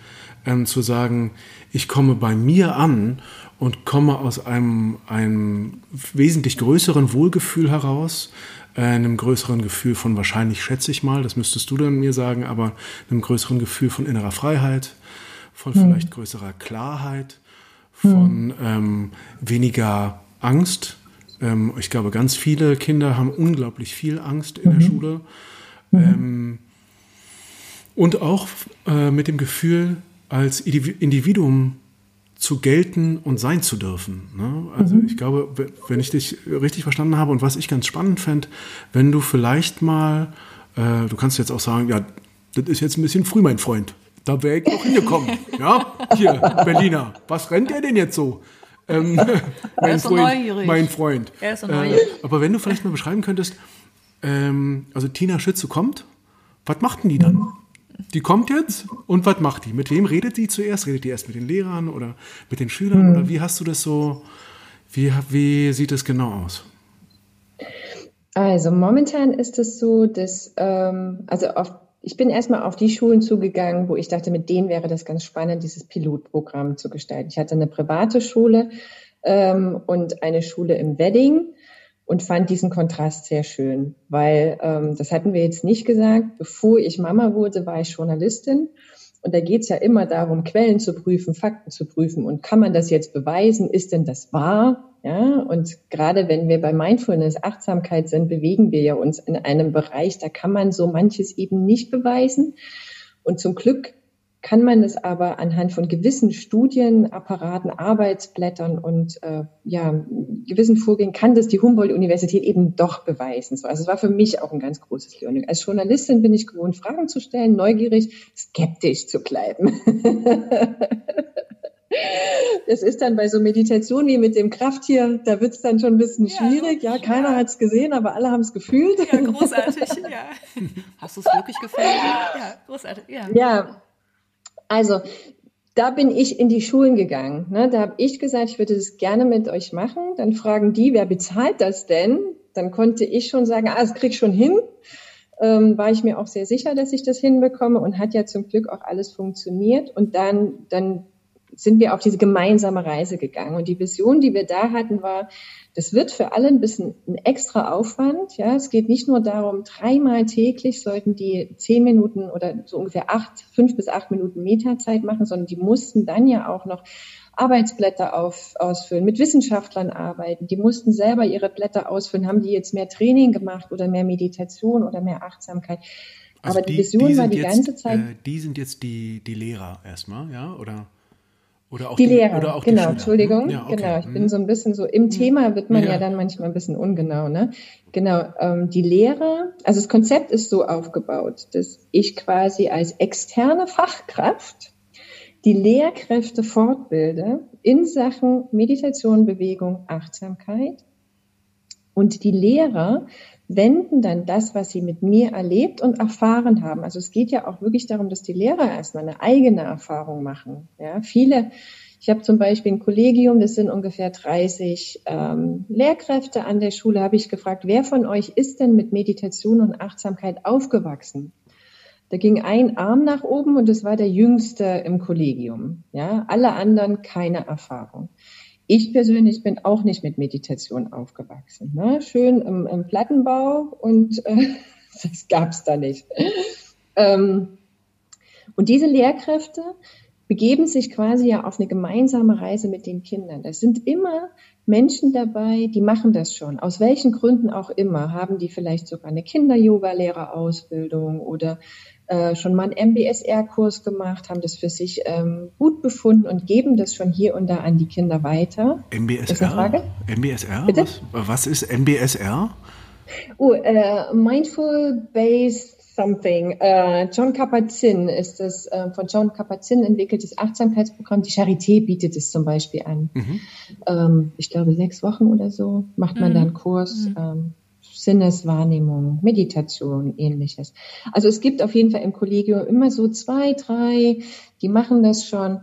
ähm, zu sagen, ich komme bei mir an und komme aus einem, einem wesentlich größeren Wohlgefühl heraus, äh, einem größeren Gefühl von wahrscheinlich, schätze ich mal, das müsstest du dann mir sagen, aber einem größeren Gefühl von innerer Freiheit, von hm. vielleicht größerer Klarheit, von hm. ähm, weniger Angst. Ähm, ich glaube, ganz viele Kinder haben unglaublich viel Angst in mhm. der Schule. Mhm. Ähm, und auch äh, mit dem Gefühl, als Individuum zu gelten und sein zu dürfen. Ne? Also mhm. ich glaube, wenn ich dich richtig verstanden habe und was ich ganz spannend fände, wenn du vielleicht mal, äh, du kannst jetzt auch sagen, ja, das ist jetzt ein bisschen früh, mein Freund. Da wäre ich auch hingekommen. ja, hier, Berliner. Was rennt der denn jetzt so? Ähm, mein, Freund, neugierig. mein Freund. Er ist so neugierig. Äh, aber wenn du vielleicht mal beschreiben könntest, ähm, also Tina Schütze kommt, was macht denn die dann? Mhm. Die kommt jetzt und was macht die? Mit wem redet die zuerst? Redet die erst mit den Lehrern oder mit den Schülern? Mhm. Oder wie hast du das so, wie, wie sieht es genau aus? Also momentan ist es so, dass, ähm, also auf, ich bin erstmal auf die Schulen zugegangen, wo ich dachte, mit denen wäre das ganz spannend, dieses Pilotprogramm zu gestalten. Ich hatte eine private Schule ähm, und eine Schule im Wedding und fand diesen Kontrast sehr schön, weil ähm, das hatten wir jetzt nicht gesagt. Bevor ich Mama wurde, war ich Journalistin. Und da geht es ja immer darum, Quellen zu prüfen, Fakten zu prüfen. Und kann man das jetzt beweisen? Ist denn das wahr? Ja, und gerade wenn wir bei Mindfulness, Achtsamkeit sind, bewegen wir ja uns in einem Bereich, da kann man so manches eben nicht beweisen. Und zum Glück kann man es aber anhand von gewissen Studienapparaten, Arbeitsblättern und äh, ja, gewissen Vorgängen kann das die Humboldt-Universität eben doch beweisen. So, also es war für mich auch ein ganz großes Learning. Als Journalistin bin ich gewohnt, Fragen zu stellen, neugierig, skeptisch zu bleiben. Das ist dann bei so Meditation wie mit dem Krafttier, da wird es dann schon ein bisschen ja, schwierig. Ja, keiner ja. hat es gesehen, aber alle haben es gefühlt. Ja, großartig, ja. Hast du es wirklich gefühlt? Ja, großartig, ja. Ja, also da bin ich in die Schulen gegangen. Ne? Da habe ich gesagt, ich würde das gerne mit euch machen. Dann fragen die, wer bezahlt das denn? Dann konnte ich schon sagen, ah, das krieg ich schon hin. Ähm, war ich mir auch sehr sicher, dass ich das hinbekomme und hat ja zum Glück auch alles funktioniert. Und dann, dann sind wir auf diese gemeinsame Reise gegangen. Und die Vision, die wir da hatten, war, das wird für alle ein bisschen ein extra Aufwand. Ja, es geht nicht nur darum, dreimal täglich sollten die zehn Minuten oder so ungefähr acht, fünf bis acht Minuten Metazeit machen, sondern die mussten dann ja auch noch Arbeitsblätter auf, ausfüllen, mit Wissenschaftlern arbeiten. Die mussten selber ihre Blätter ausfüllen. Haben die jetzt mehr Training gemacht oder mehr Meditation oder mehr Achtsamkeit? Also Aber die, die Vision die war die jetzt, ganze Zeit. Äh, die sind jetzt die, die Lehrer erstmal, ja? Oder? Oder auch die, die Lehrer, oder auch genau, die Entschuldigung. Ja, okay. Genau, ich mhm. bin so ein bisschen so, im mhm. Thema wird man ja. ja. dann manchmal ein bisschen ungenau, ne? Genau, ähm, die Lehrer, also das Konzept ist so aufgebaut, dass ich quasi als externe Fachkraft die Lehrkräfte fortbilde in Sachen Meditation, Bewegung, Achtsamkeit und die Lehrer wenden dann das, was sie mit mir erlebt und erfahren haben. Also es geht ja auch wirklich darum, dass die Lehrer erstmal eine eigene Erfahrung machen. Ja, viele, ich habe zum Beispiel ein Kollegium, das sind ungefähr 30 ähm, Lehrkräfte an der Schule, habe ich gefragt, wer von euch ist denn mit Meditation und Achtsamkeit aufgewachsen? Da ging ein Arm nach oben und das war der jüngste im Kollegium. Ja, alle anderen keine Erfahrung. Ich persönlich bin auch nicht mit Meditation aufgewachsen. Ne? Schön im, im Plattenbau und äh, das gab's da nicht. Ähm, und diese Lehrkräfte begeben sich quasi ja auf eine gemeinsame Reise mit den Kindern. Das sind immer Menschen dabei, die machen das schon. Aus welchen Gründen auch immer. Haben die vielleicht sogar eine Kinder-Yoga-Lehrerausbildung oder äh, schon mal einen MBSR-Kurs gemacht, haben das für sich ähm, gut befunden und geben das schon hier und da an die Kinder weiter. MBSR? MBSR? Was, was, ist MBSR? Oh, äh, Mindful Based Something. Äh, John Kabat-Zinn ist das äh, von John Kabat-Zinn entwickeltes Achtsamkeitsprogramm. Die Charité bietet es zum Beispiel an. Mhm. Ähm, ich glaube sechs Wochen oder so macht man mhm. da einen Kurs. Mhm. Ähm, Sinneswahrnehmung, Meditation, ähnliches. Also es gibt auf jeden Fall im Kollegium immer so zwei, drei, die machen das schon.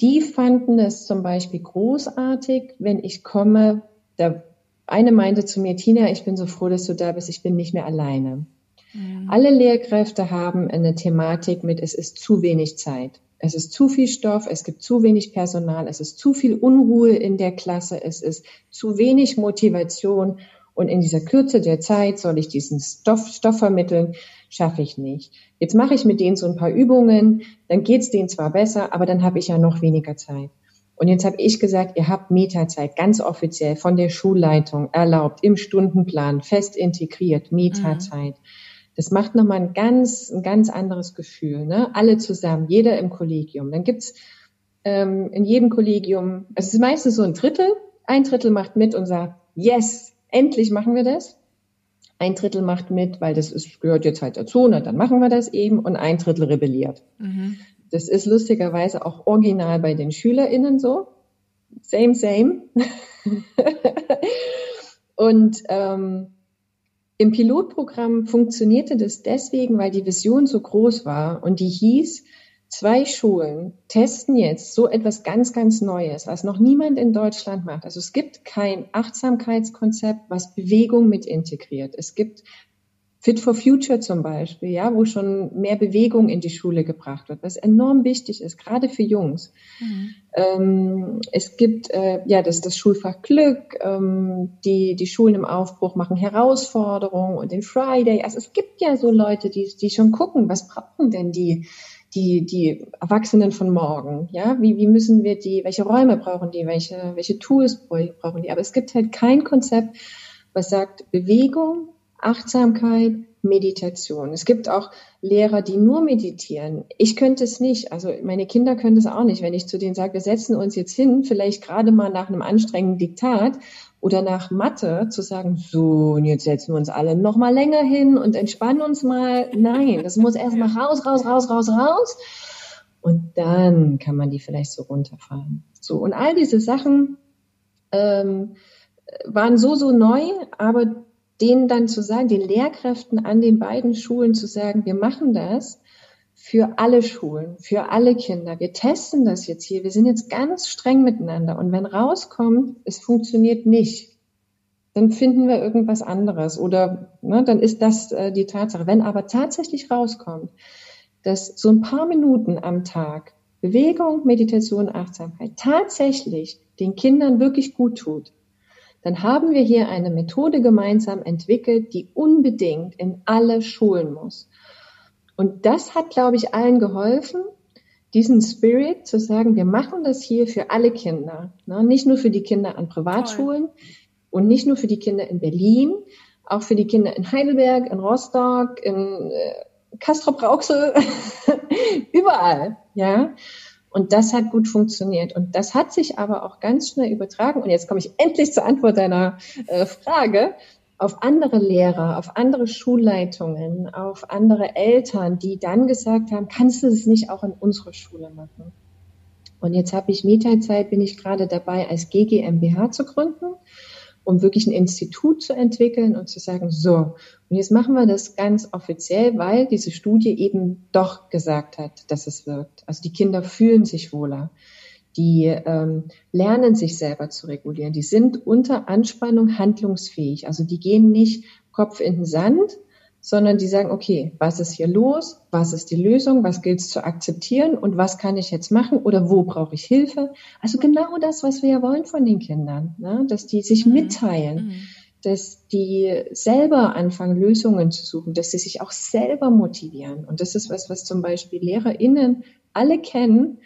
Die fanden es zum Beispiel großartig, wenn ich komme. Der eine meinte zu mir, Tina, ich bin so froh, dass du da bist, ich bin nicht mehr alleine. Mhm. Alle Lehrkräfte haben eine Thematik mit, es ist zu wenig Zeit. Es ist zu viel Stoff, es gibt zu wenig Personal, es ist zu viel Unruhe in der Klasse, es ist zu wenig Motivation und in dieser Kürze der Zeit soll ich diesen Stoff, Stoff vermitteln, schaffe ich nicht. Jetzt mache ich mit denen so ein paar Übungen, dann geht's denen zwar besser, aber dann habe ich ja noch weniger Zeit. Und jetzt habe ich gesagt, ihr habt Metazeit ganz offiziell von der Schulleitung erlaubt, im Stundenplan fest integriert, Metazeit. Mhm. Das macht nochmal ein ganz, ein ganz anderes Gefühl. Ne? Alle zusammen, jeder im Kollegium. Dann gibt's ähm, in jedem Kollegium, also es ist meistens so ein Drittel, ein Drittel macht mit und sagt, yes, endlich machen wir das. Ein Drittel macht mit, weil das ist, gehört jetzt halt dazu, na, dann machen wir das eben. Und ein Drittel rebelliert. Mhm. Das ist lustigerweise auch original bei den SchülerInnen so. Same, same. und ähm, im Pilotprogramm funktionierte das deswegen, weil die Vision so groß war und die hieß, Zwei Schulen testen jetzt so etwas ganz, ganz Neues, was noch niemand in Deutschland macht. Also es gibt kein Achtsamkeitskonzept, was Bewegung mit integriert. Es gibt Fit for Future zum Beispiel, ja, wo schon mehr Bewegung in die Schule gebracht wird, was enorm wichtig ist, gerade für Jungs. Mhm. Ähm, es gibt äh, ja das, das Schulfach Glück, ähm, die die Schulen im Aufbruch machen Herausforderungen und den Friday. Also es gibt ja so Leute, die die schon gucken, was brauchen denn die die, die Erwachsenen von morgen, ja, wie, wie müssen wir die, welche Räume brauchen die, welche, welche Tools brauchen die, aber es gibt halt kein Konzept, was sagt Bewegung, Achtsamkeit, Meditation. Es gibt auch Lehrer, die nur meditieren. Ich könnte es nicht. Also meine Kinder können es auch nicht. Wenn ich zu denen sage, wir setzen uns jetzt hin, vielleicht gerade mal nach einem anstrengenden Diktat oder nach Mathe zu sagen, so, und jetzt setzen wir uns alle noch mal länger hin und entspannen uns mal. Nein, das muss erst mal raus, raus, raus, raus, raus. Und dann kann man die vielleicht so runterfahren. So, und all diese Sachen ähm, waren so, so neu, aber denen dann zu sagen, den Lehrkräften an den beiden Schulen zu sagen, wir machen das für alle Schulen, für alle Kinder. Wir testen das jetzt hier. Wir sind jetzt ganz streng miteinander. Und wenn rauskommt, es funktioniert nicht, dann finden wir irgendwas anderes oder ne, dann ist das äh, die Tatsache. Wenn aber tatsächlich rauskommt, dass so ein paar Minuten am Tag Bewegung, Meditation, Achtsamkeit tatsächlich den Kindern wirklich gut tut, dann haben wir hier eine Methode gemeinsam entwickelt, die unbedingt in alle Schulen muss. Und das hat, glaube ich, allen geholfen, diesen Spirit zu sagen, wir machen das hier für alle Kinder, ne? nicht nur für die Kinder an Privatschulen Toll. und nicht nur für die Kinder in Berlin, auch für die Kinder in Heidelberg, in Rostock, in äh, Kastrop Rauxel, überall, ja. Und das hat gut funktioniert. Und das hat sich aber auch ganz schnell übertragen. Und jetzt komme ich endlich zur Antwort deiner äh, Frage auf andere Lehrer, auf andere Schulleitungen, auf andere Eltern, die dann gesagt haben, kannst du es nicht auch in unserer Schule machen? Und jetzt habe ich Mieterzeit, bin ich gerade dabei, als GGMBH zu gründen um wirklich ein Institut zu entwickeln und zu sagen, so, und jetzt machen wir das ganz offiziell, weil diese Studie eben doch gesagt hat, dass es wirkt. Also die Kinder fühlen sich wohler. Die ähm, lernen sich selber zu regulieren. Die sind unter Anspannung handlungsfähig. Also die gehen nicht Kopf in den Sand, sondern die sagen, okay, was ist hier los? Was ist die Lösung? Was gilt es zu akzeptieren? Und was kann ich jetzt machen? Oder wo brauche ich Hilfe? Also genau das, was wir ja wollen von den Kindern, ne? dass die sich mhm. mitteilen, mhm. dass die selber anfangen, Lösungen zu suchen, dass sie sich auch selber motivieren. Und das ist was, was zum Beispiel LehrerInnen alle kennen.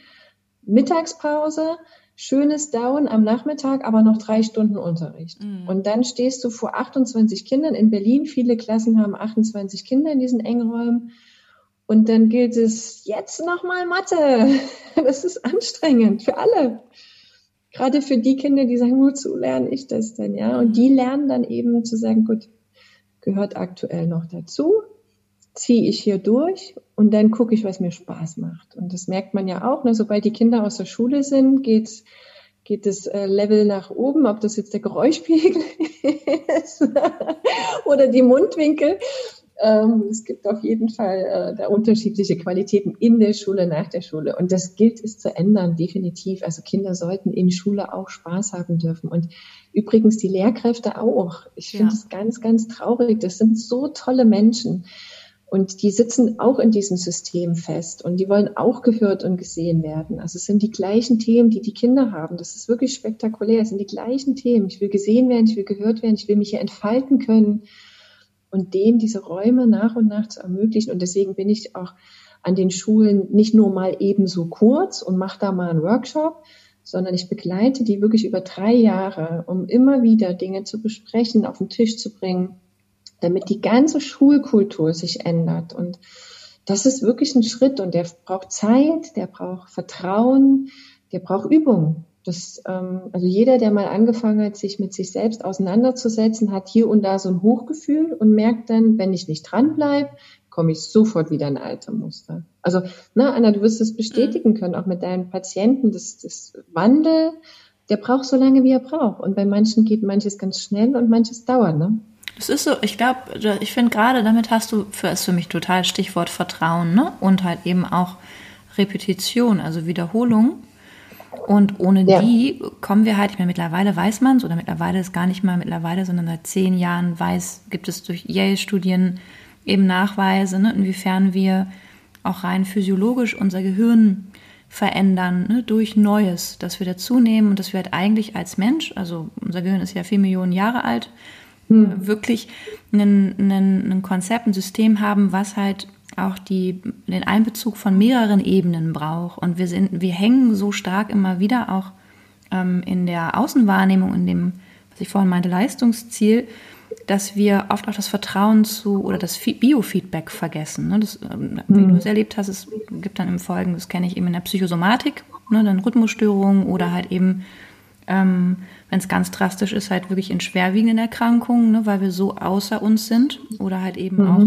Mittagspause, schönes Down am Nachmittag, aber noch drei Stunden Unterricht. Mhm. Und dann stehst du vor 28 Kindern in Berlin. Viele Klassen haben 28 Kinder in diesen engen Räumen. Und dann gilt es jetzt nochmal Mathe. Das ist anstrengend für alle. Gerade für die Kinder, die sagen, wozu lerne ich das denn? Ja, und die lernen dann eben zu sagen, gut, gehört aktuell noch dazu ziehe ich hier durch und dann gucke ich, was mir Spaß macht. Und das merkt man ja auch, ne? sobald die Kinder aus der Schule sind, geht, geht das äh, Level nach oben, ob das jetzt der Geräuschpegel ist oder die Mundwinkel. Ähm, es gibt auf jeden Fall äh, da unterschiedliche Qualitäten in der Schule, nach der Schule. Und das gilt es zu ändern, definitiv. Also Kinder sollten in Schule auch Spaß haben dürfen. Und übrigens die Lehrkräfte auch. Ich finde es ja. ganz, ganz traurig. Das sind so tolle Menschen. Und die sitzen auch in diesem System fest und die wollen auch gehört und gesehen werden. Also es sind die gleichen Themen, die die Kinder haben. Das ist wirklich spektakulär. Es sind die gleichen Themen. Ich will gesehen werden, ich will gehört werden, ich will mich hier entfalten können und denen diese Räume nach und nach zu ermöglichen. Und deswegen bin ich auch an den Schulen nicht nur mal ebenso kurz und mache da mal einen Workshop, sondern ich begleite die wirklich über drei Jahre, um immer wieder Dinge zu besprechen, auf den Tisch zu bringen damit die ganze Schulkultur sich ändert. Und das ist wirklich ein Schritt und der braucht Zeit, der braucht Vertrauen, der braucht Übung. Das, ähm, also jeder, der mal angefangen hat, sich mit sich selbst auseinanderzusetzen, hat hier und da so ein Hochgefühl und merkt dann, wenn ich nicht dranbleibe, komme ich sofort wieder in alte Muster. Also, na, Anna, du wirst es bestätigen können, auch mit deinen Patienten, das, das Wandel, der braucht so lange, wie er braucht. Und bei manchen geht manches ganz schnell und manches dauert, ne? Das ist so, ich glaube, ich finde gerade damit hast du, für ist für mich total Stichwort Vertrauen, ne? Und halt eben auch Repetition, also Wiederholung. Und ohne ja. die kommen wir halt, ich meine, mittlerweile weiß man es, oder mittlerweile ist gar nicht mal mittlerweile, sondern seit zehn Jahren weiß, gibt es durch Yale-Studien eben Nachweise, ne, inwiefern wir auch rein physiologisch unser Gehirn verändern ne, durch Neues, dass wir dazunehmen und dass wir halt eigentlich als Mensch, also unser Gehirn ist ja vier Millionen Jahre alt, hm. wirklich ein, Konzept, ein System haben, was halt auch die, den Einbezug von mehreren Ebenen braucht. Und wir sind, wir hängen so stark immer wieder auch ähm, in der Außenwahrnehmung, in dem, was ich vorhin meinte, Leistungsziel, dass wir oft auch das Vertrauen zu oder das Biofeedback vergessen. Ne? Das, ähm, wie du hm. es erlebt hast, es gibt dann im Folgen, das kenne ich eben in der Psychosomatik, ne, dann Rhythmusstörungen oder halt eben ähm, wenn es ganz drastisch ist, halt wirklich in schwerwiegenden Erkrankungen, ne, weil wir so außer uns sind oder halt eben mhm. auch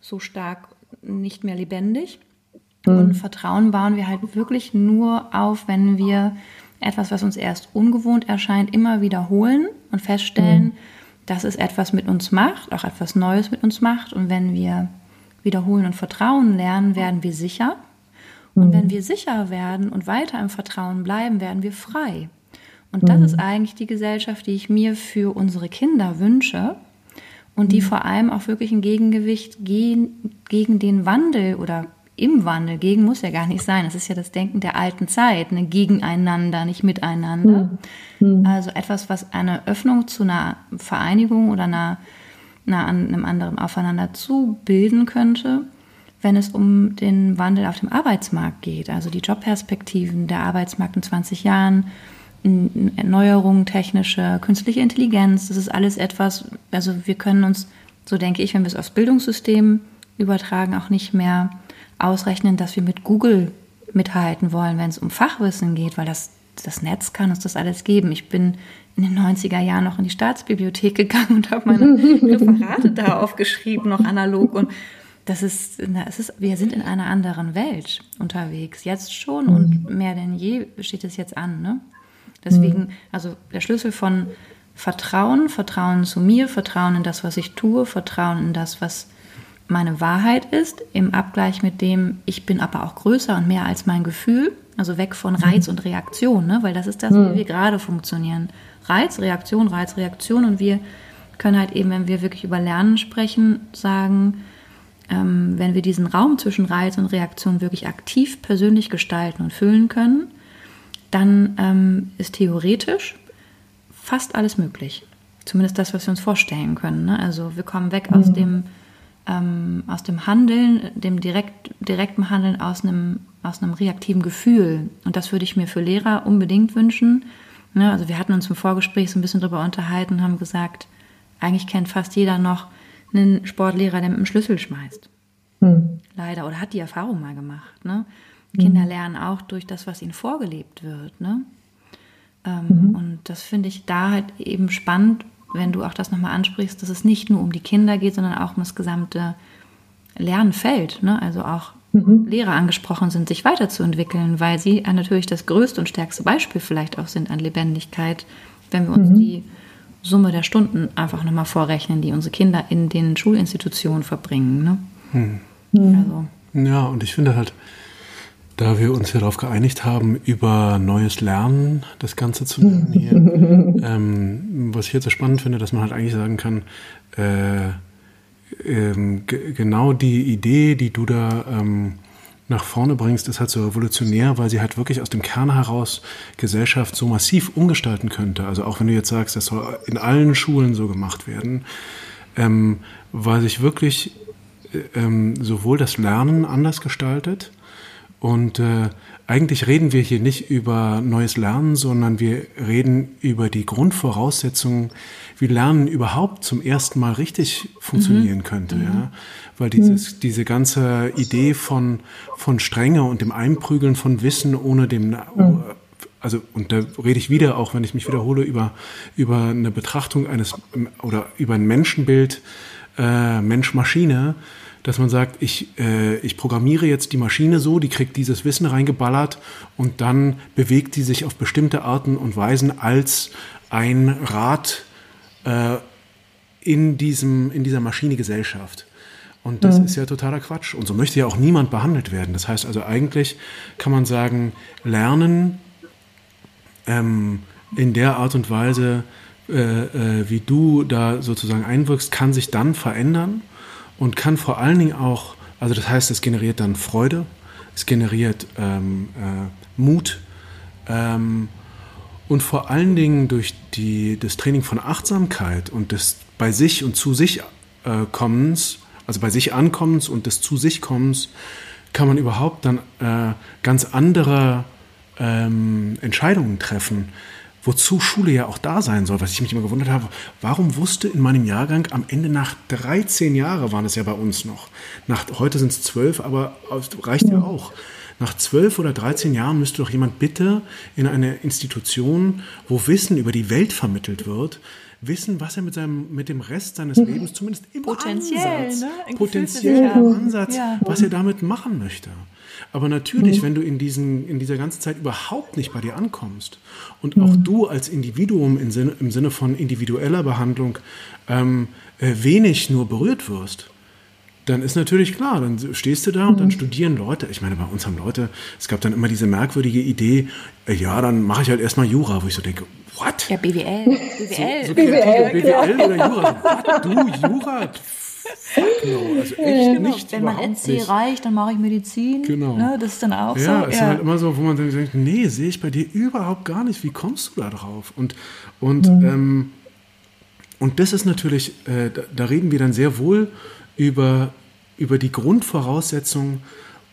so stark nicht mehr lebendig. Mhm. Und Vertrauen bauen wir halt wirklich nur auf, wenn wir etwas, was uns erst ungewohnt erscheint, immer wiederholen und feststellen, mhm. dass es etwas mit uns macht, auch etwas Neues mit uns macht. Und wenn wir wiederholen und Vertrauen lernen, werden wir sicher. Und mhm. wenn wir sicher werden und weiter im Vertrauen bleiben, werden wir frei. Und das mhm. ist eigentlich die Gesellschaft, die ich mir für unsere Kinder wünsche und die mhm. vor allem auch wirklich ein Gegengewicht gegen, gegen den Wandel oder im Wandel, gegen muss ja gar nicht sein. Das ist ja das Denken der alten Zeit, ne? gegeneinander, nicht miteinander. Mhm. mhm. Also etwas, was eine Öffnung zu einer Vereinigung oder einer, einer, einem anderen Aufeinander zu bilden könnte, wenn es um den Wandel auf dem Arbeitsmarkt geht. Also die Jobperspektiven, der Arbeitsmarkt in 20 Jahren, Erneuerungen, technische, künstliche Intelligenz, das ist alles etwas, also wir können uns, so denke ich, wenn wir es aufs Bildungssystem übertragen, auch nicht mehr ausrechnen, dass wir mit Google mithalten wollen, wenn es um Fachwissen geht, weil das, das Netz kann uns das alles geben. Ich bin in den 90er Jahren noch in die Staatsbibliothek gegangen und habe meine Referate da aufgeschrieben, noch analog. Und das ist, es ist, wir sind in einer anderen Welt unterwegs, jetzt schon und mhm. mehr denn je steht es jetzt an. Ne? Deswegen, mhm. also der Schlüssel von Vertrauen, Vertrauen zu mir, Vertrauen in das, was ich tue, Vertrauen in das, was meine Wahrheit ist, im Abgleich mit dem, ich bin aber auch größer und mehr als mein Gefühl, also weg von mhm. Reiz und Reaktion, ne? weil das ist das, mhm. wie wir gerade funktionieren. Reiz, Reaktion, Reiz, Reaktion und wir können halt eben, wenn wir wirklich über Lernen sprechen, sagen, ähm, wenn wir diesen Raum zwischen Reiz und Reaktion wirklich aktiv persönlich gestalten und füllen können, dann ähm, ist theoretisch fast alles möglich. Zumindest das, was wir uns vorstellen können. Ne? Also wir kommen weg mhm. aus dem ähm, aus dem Handeln, dem direkt, direkten Handeln aus einem, aus einem reaktiven Gefühl. Und das würde ich mir für Lehrer unbedingt wünschen. Ne? Also wir hatten uns im Vorgespräch so ein bisschen darüber unterhalten und haben gesagt, eigentlich kennt fast jeder noch einen Sportlehrer, der mit dem Schlüssel schmeißt. Hm. Leider. Oder hat die Erfahrung mal gemacht. Ne? Kinder hm. lernen auch durch das, was ihnen vorgelebt wird. Ne? Ähm, mhm. Und das finde ich da halt eben spannend, wenn du auch das nochmal ansprichst, dass es nicht nur um die Kinder geht, sondern auch um das gesamte Lernfeld. Ne? Also auch mhm. Lehrer angesprochen sind, sich weiterzuentwickeln, weil sie natürlich das größte und stärkste Beispiel vielleicht auch sind an Lebendigkeit, wenn wir uns mhm. die Summe der Stunden einfach nochmal vorrechnen, die unsere Kinder in den Schulinstitutionen verbringen. Ne? Mhm. Also. Ja, und ich finde halt, da wir uns ja darauf geeinigt haben, über neues Lernen das Ganze zu lernen hier, ähm, was ich jetzt so spannend finde, dass man halt eigentlich sagen kann, äh, ähm, genau die Idee, die du da ähm, nach vorne bringst, ist halt so revolutionär, weil sie halt wirklich aus dem Kern heraus Gesellschaft so massiv umgestalten könnte. Also auch wenn du jetzt sagst, das soll in allen Schulen so gemacht werden, ähm, weil sich wirklich äh, ähm, sowohl das Lernen anders gestaltet, und äh, eigentlich reden wir hier nicht über neues Lernen, sondern wir reden über die Grundvoraussetzungen, wie Lernen überhaupt zum ersten Mal richtig funktionieren mhm. könnte. Mhm. Ja? Weil dieses, mhm. diese ganze Idee von, von Strenge und dem Einprügeln von Wissen ohne dem, mhm. also, und da rede ich wieder, auch wenn ich mich wiederhole, über, über eine Betrachtung eines oder über ein Menschenbild äh, Mensch-Maschine, dass man sagt, ich, äh, ich programmiere jetzt die Maschine so, die kriegt dieses Wissen reingeballert und dann bewegt die sich auf bestimmte Arten und Weisen als ein Rad äh, in, diesem, in dieser Maschine-Gesellschaft. Und das mhm. ist ja totaler Quatsch. Und so möchte ja auch niemand behandelt werden. Das heißt also eigentlich kann man sagen, Lernen ähm, in der Art und Weise, äh, äh, wie du da sozusagen einwirkst, kann sich dann verändern und kann vor allen Dingen auch, also das heißt, es generiert dann Freude, es generiert ähm, äh, Mut ähm, und vor allen Dingen durch die, das Training von Achtsamkeit und des bei sich und zu sich äh, Kommens, also bei sich Ankommens und des zu sich Kommens, kann man überhaupt dann äh, ganz andere ähm, Entscheidungen treffen wozu Schule ja auch da sein soll, was ich mich immer gewundert habe, warum wusste in meinem Jahrgang am Ende nach 13 Jahren waren es ja bei uns noch, nach, heute sind es 12, aber reicht ja auch. Nach 12 oder 13 Jahren müsste doch jemand bitte in eine Institution, wo Wissen über die Welt vermittelt wird, wissen, was er mit, seinem, mit dem Rest seines mhm. Lebens zumindest im Potenziell, Ansatz, ne? potenziell im Ansatz, ja. was er damit machen möchte. Aber natürlich, mhm. wenn du in, diesen, in dieser ganzen Zeit überhaupt nicht bei dir ankommst und auch mhm. du als Individuum im Sinne, im Sinne von individueller Behandlung ähm, äh, wenig nur berührt wirst, dann ist natürlich klar, dann stehst du da und dann mhm. studieren Leute. Ich meine, bei uns haben Leute, es gab dann immer diese merkwürdige Idee, äh, ja, dann mache ich halt erstmal Jura, wo ich so denke, what? Ja, BWL. BWL. So, so BWL, BWL oder Jura. What, du, Jura? Genau, also echt genau. nicht. Wenn man NC nicht. reicht, dann mache ich Medizin. Genau. Ne, das ist dann auch ja, so. Ja, es ist halt immer so, wo man dann denkt, nee, sehe ich bei dir überhaupt gar nicht. Wie kommst du da drauf? Und, und, mhm. ähm, und das ist natürlich, äh, da, da, reden wir dann sehr wohl über, über die Grundvoraussetzungen,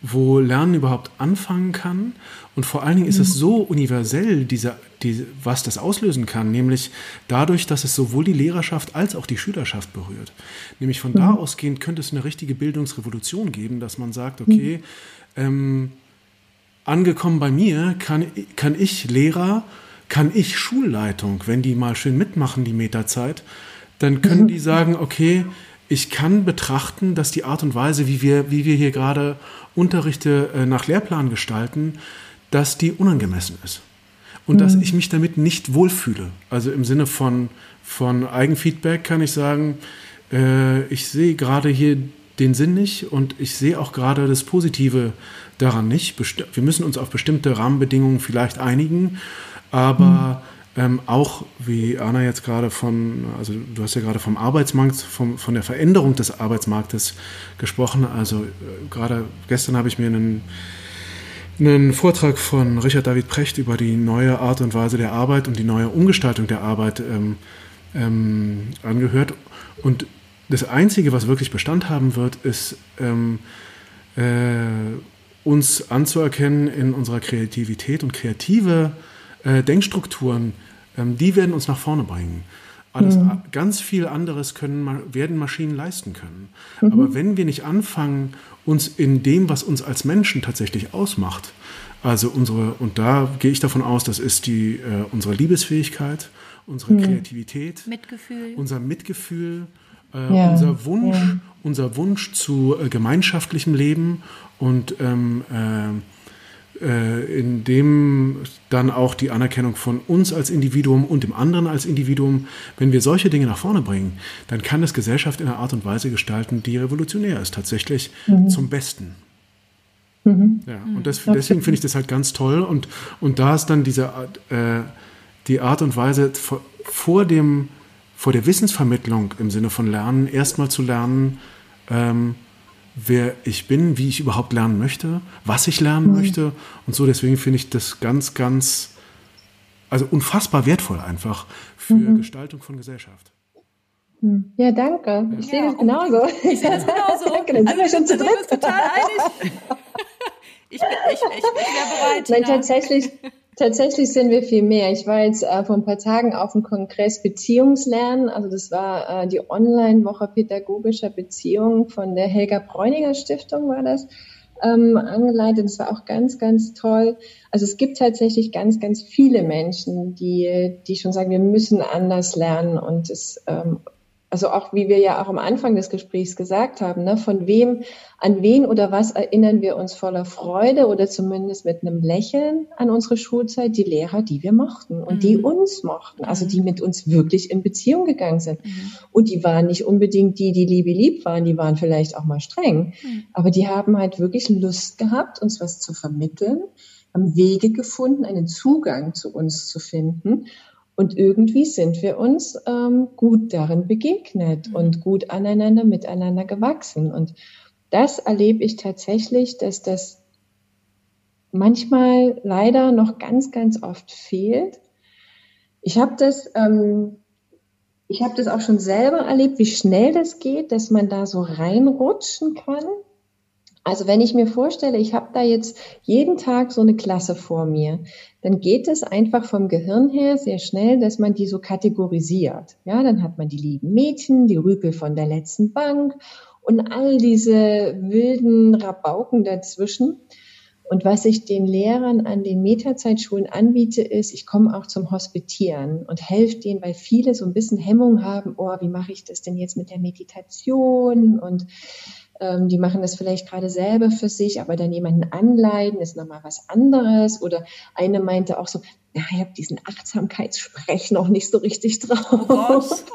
wo Lernen überhaupt anfangen kann. Und vor allen Dingen ist es mhm. so universell, diese, die, was das auslösen kann, nämlich dadurch, dass es sowohl die Lehrerschaft als auch die Schülerschaft berührt. Nämlich von mhm. da ausgehend könnte es eine richtige Bildungsrevolution geben, dass man sagt, okay, ähm, angekommen bei mir kann, kann ich Lehrer, kann ich Schulleitung, wenn die mal schön mitmachen, die Meterzeit, dann können mhm. die sagen, okay, ich kann betrachten, dass die Art und Weise, wie wir, wie wir hier gerade Unterrichte äh, nach Lehrplan gestalten, dass die unangemessen ist. Und mhm. dass ich mich damit nicht wohlfühle. Also im Sinne von, von Eigenfeedback kann ich sagen, äh, ich sehe gerade hier den Sinn nicht und ich sehe auch gerade das Positive daran nicht. Wir müssen uns auf bestimmte Rahmenbedingungen vielleicht einigen, aber mhm ähm, auch, wie Anna jetzt gerade von, also du hast ja gerade vom Arbeitsmarkt, vom, von der Veränderung des Arbeitsmarktes gesprochen. Also äh, gerade gestern habe ich mir einen, einen Vortrag von Richard David Precht über die neue Art und Weise der Arbeit und die neue Umgestaltung der Arbeit ähm, ähm, angehört. Und das Einzige, was wirklich Bestand haben wird, ist ähm, äh, uns anzuerkennen in unserer Kreativität und kreative äh, Denkstrukturen, ähm, die werden uns nach vorne bringen. Alles, mhm. Ganz viel anderes können, werden Maschinen leisten können. Mhm. Aber wenn wir nicht anfangen, uns in dem, was uns als Menschen tatsächlich ausmacht, also unsere, und da gehe ich davon aus, das ist die, äh, unsere Liebesfähigkeit, unsere mhm. Kreativität, Mitgefühl. unser Mitgefühl, äh, ja. unser Wunsch, ja. unser Wunsch zu äh, gemeinschaftlichem Leben und ähm, äh, äh, in dem dann auch die Anerkennung von uns als Individuum und dem anderen als Individuum, wenn wir solche Dinge nach vorne bringen, dann kann es Gesellschaft in einer Art und Weise gestalten, die revolutionär ist, tatsächlich mhm. zum Besten. Mhm. Ja, und das, deswegen finde ich das halt ganz toll. Und, und da ist dann diese äh, die Art und Weise vor, vor, dem, vor der Wissensvermittlung im Sinne von Lernen, erstmal zu lernen, ähm, wer ich bin, wie ich überhaupt lernen möchte, was ich lernen mhm. möchte und so. Deswegen finde ich das ganz, ganz, also unfassbar wertvoll einfach für mhm. Gestaltung von Gesellschaft. Hm. Ja, danke. Ich ja, sehe das genauso. Ich sehe das genauso. danke, dann sind wir schon zu dritt. total einig. Ich bin, ich, ich, ich wäre bereit. Nein, tatsächlich, Tatsächlich sind wir viel mehr. Ich war jetzt äh, vor ein paar Tagen auf dem Kongress Beziehungslernen. Also das war äh, die Online-Woche pädagogischer Beziehungen von der Helga Bräuninger Stiftung war das ähm, angeleitet. Das war auch ganz, ganz toll. Also es gibt tatsächlich ganz, ganz viele Menschen, die, die schon sagen, wir müssen anders lernen und es ähm, also auch wie wir ja auch am Anfang des Gesprächs gesagt haben, ne, von wem, an wen oder was erinnern wir uns voller Freude oder zumindest mit einem Lächeln an unsere Schulzeit, die Lehrer, die wir mochten und mhm. die uns mochten, also die mhm. mit uns wirklich in Beziehung gegangen sind. Mhm. Und die waren nicht unbedingt die, die liebe lieb waren, die waren vielleicht auch mal streng, mhm. aber die haben halt wirklich Lust gehabt, uns was zu vermitteln, haben Wege gefunden, einen Zugang zu uns zu finden und irgendwie sind wir uns ähm, gut darin begegnet mhm. und gut aneinander, miteinander gewachsen. Und das erlebe ich tatsächlich, dass das manchmal leider noch ganz, ganz oft fehlt. Ich habe das, ähm, ich habe das auch schon selber erlebt, wie schnell das geht, dass man da so reinrutschen kann also wenn ich mir vorstelle, ich habe da jetzt jeden Tag so eine Klasse vor mir, dann geht es einfach vom Gehirn her sehr schnell, dass man die so kategorisiert. Ja, dann hat man die lieben Mädchen, die Rüpel von der letzten Bank und all diese wilden Rabauken dazwischen. Und was ich den Lehrern an den Metazeitschulen anbiete, ist, ich komme auch zum Hospitieren und helfe denen, weil viele so ein bisschen Hemmung haben, oh, wie mache ich das denn jetzt mit der Meditation und ähm, die machen das vielleicht gerade selber für sich, aber dann jemanden anleiten, ist nochmal was anderes. Oder eine meinte auch so, ja, ich habe diesen Achtsamkeitssprech noch nicht so richtig drauf. Oh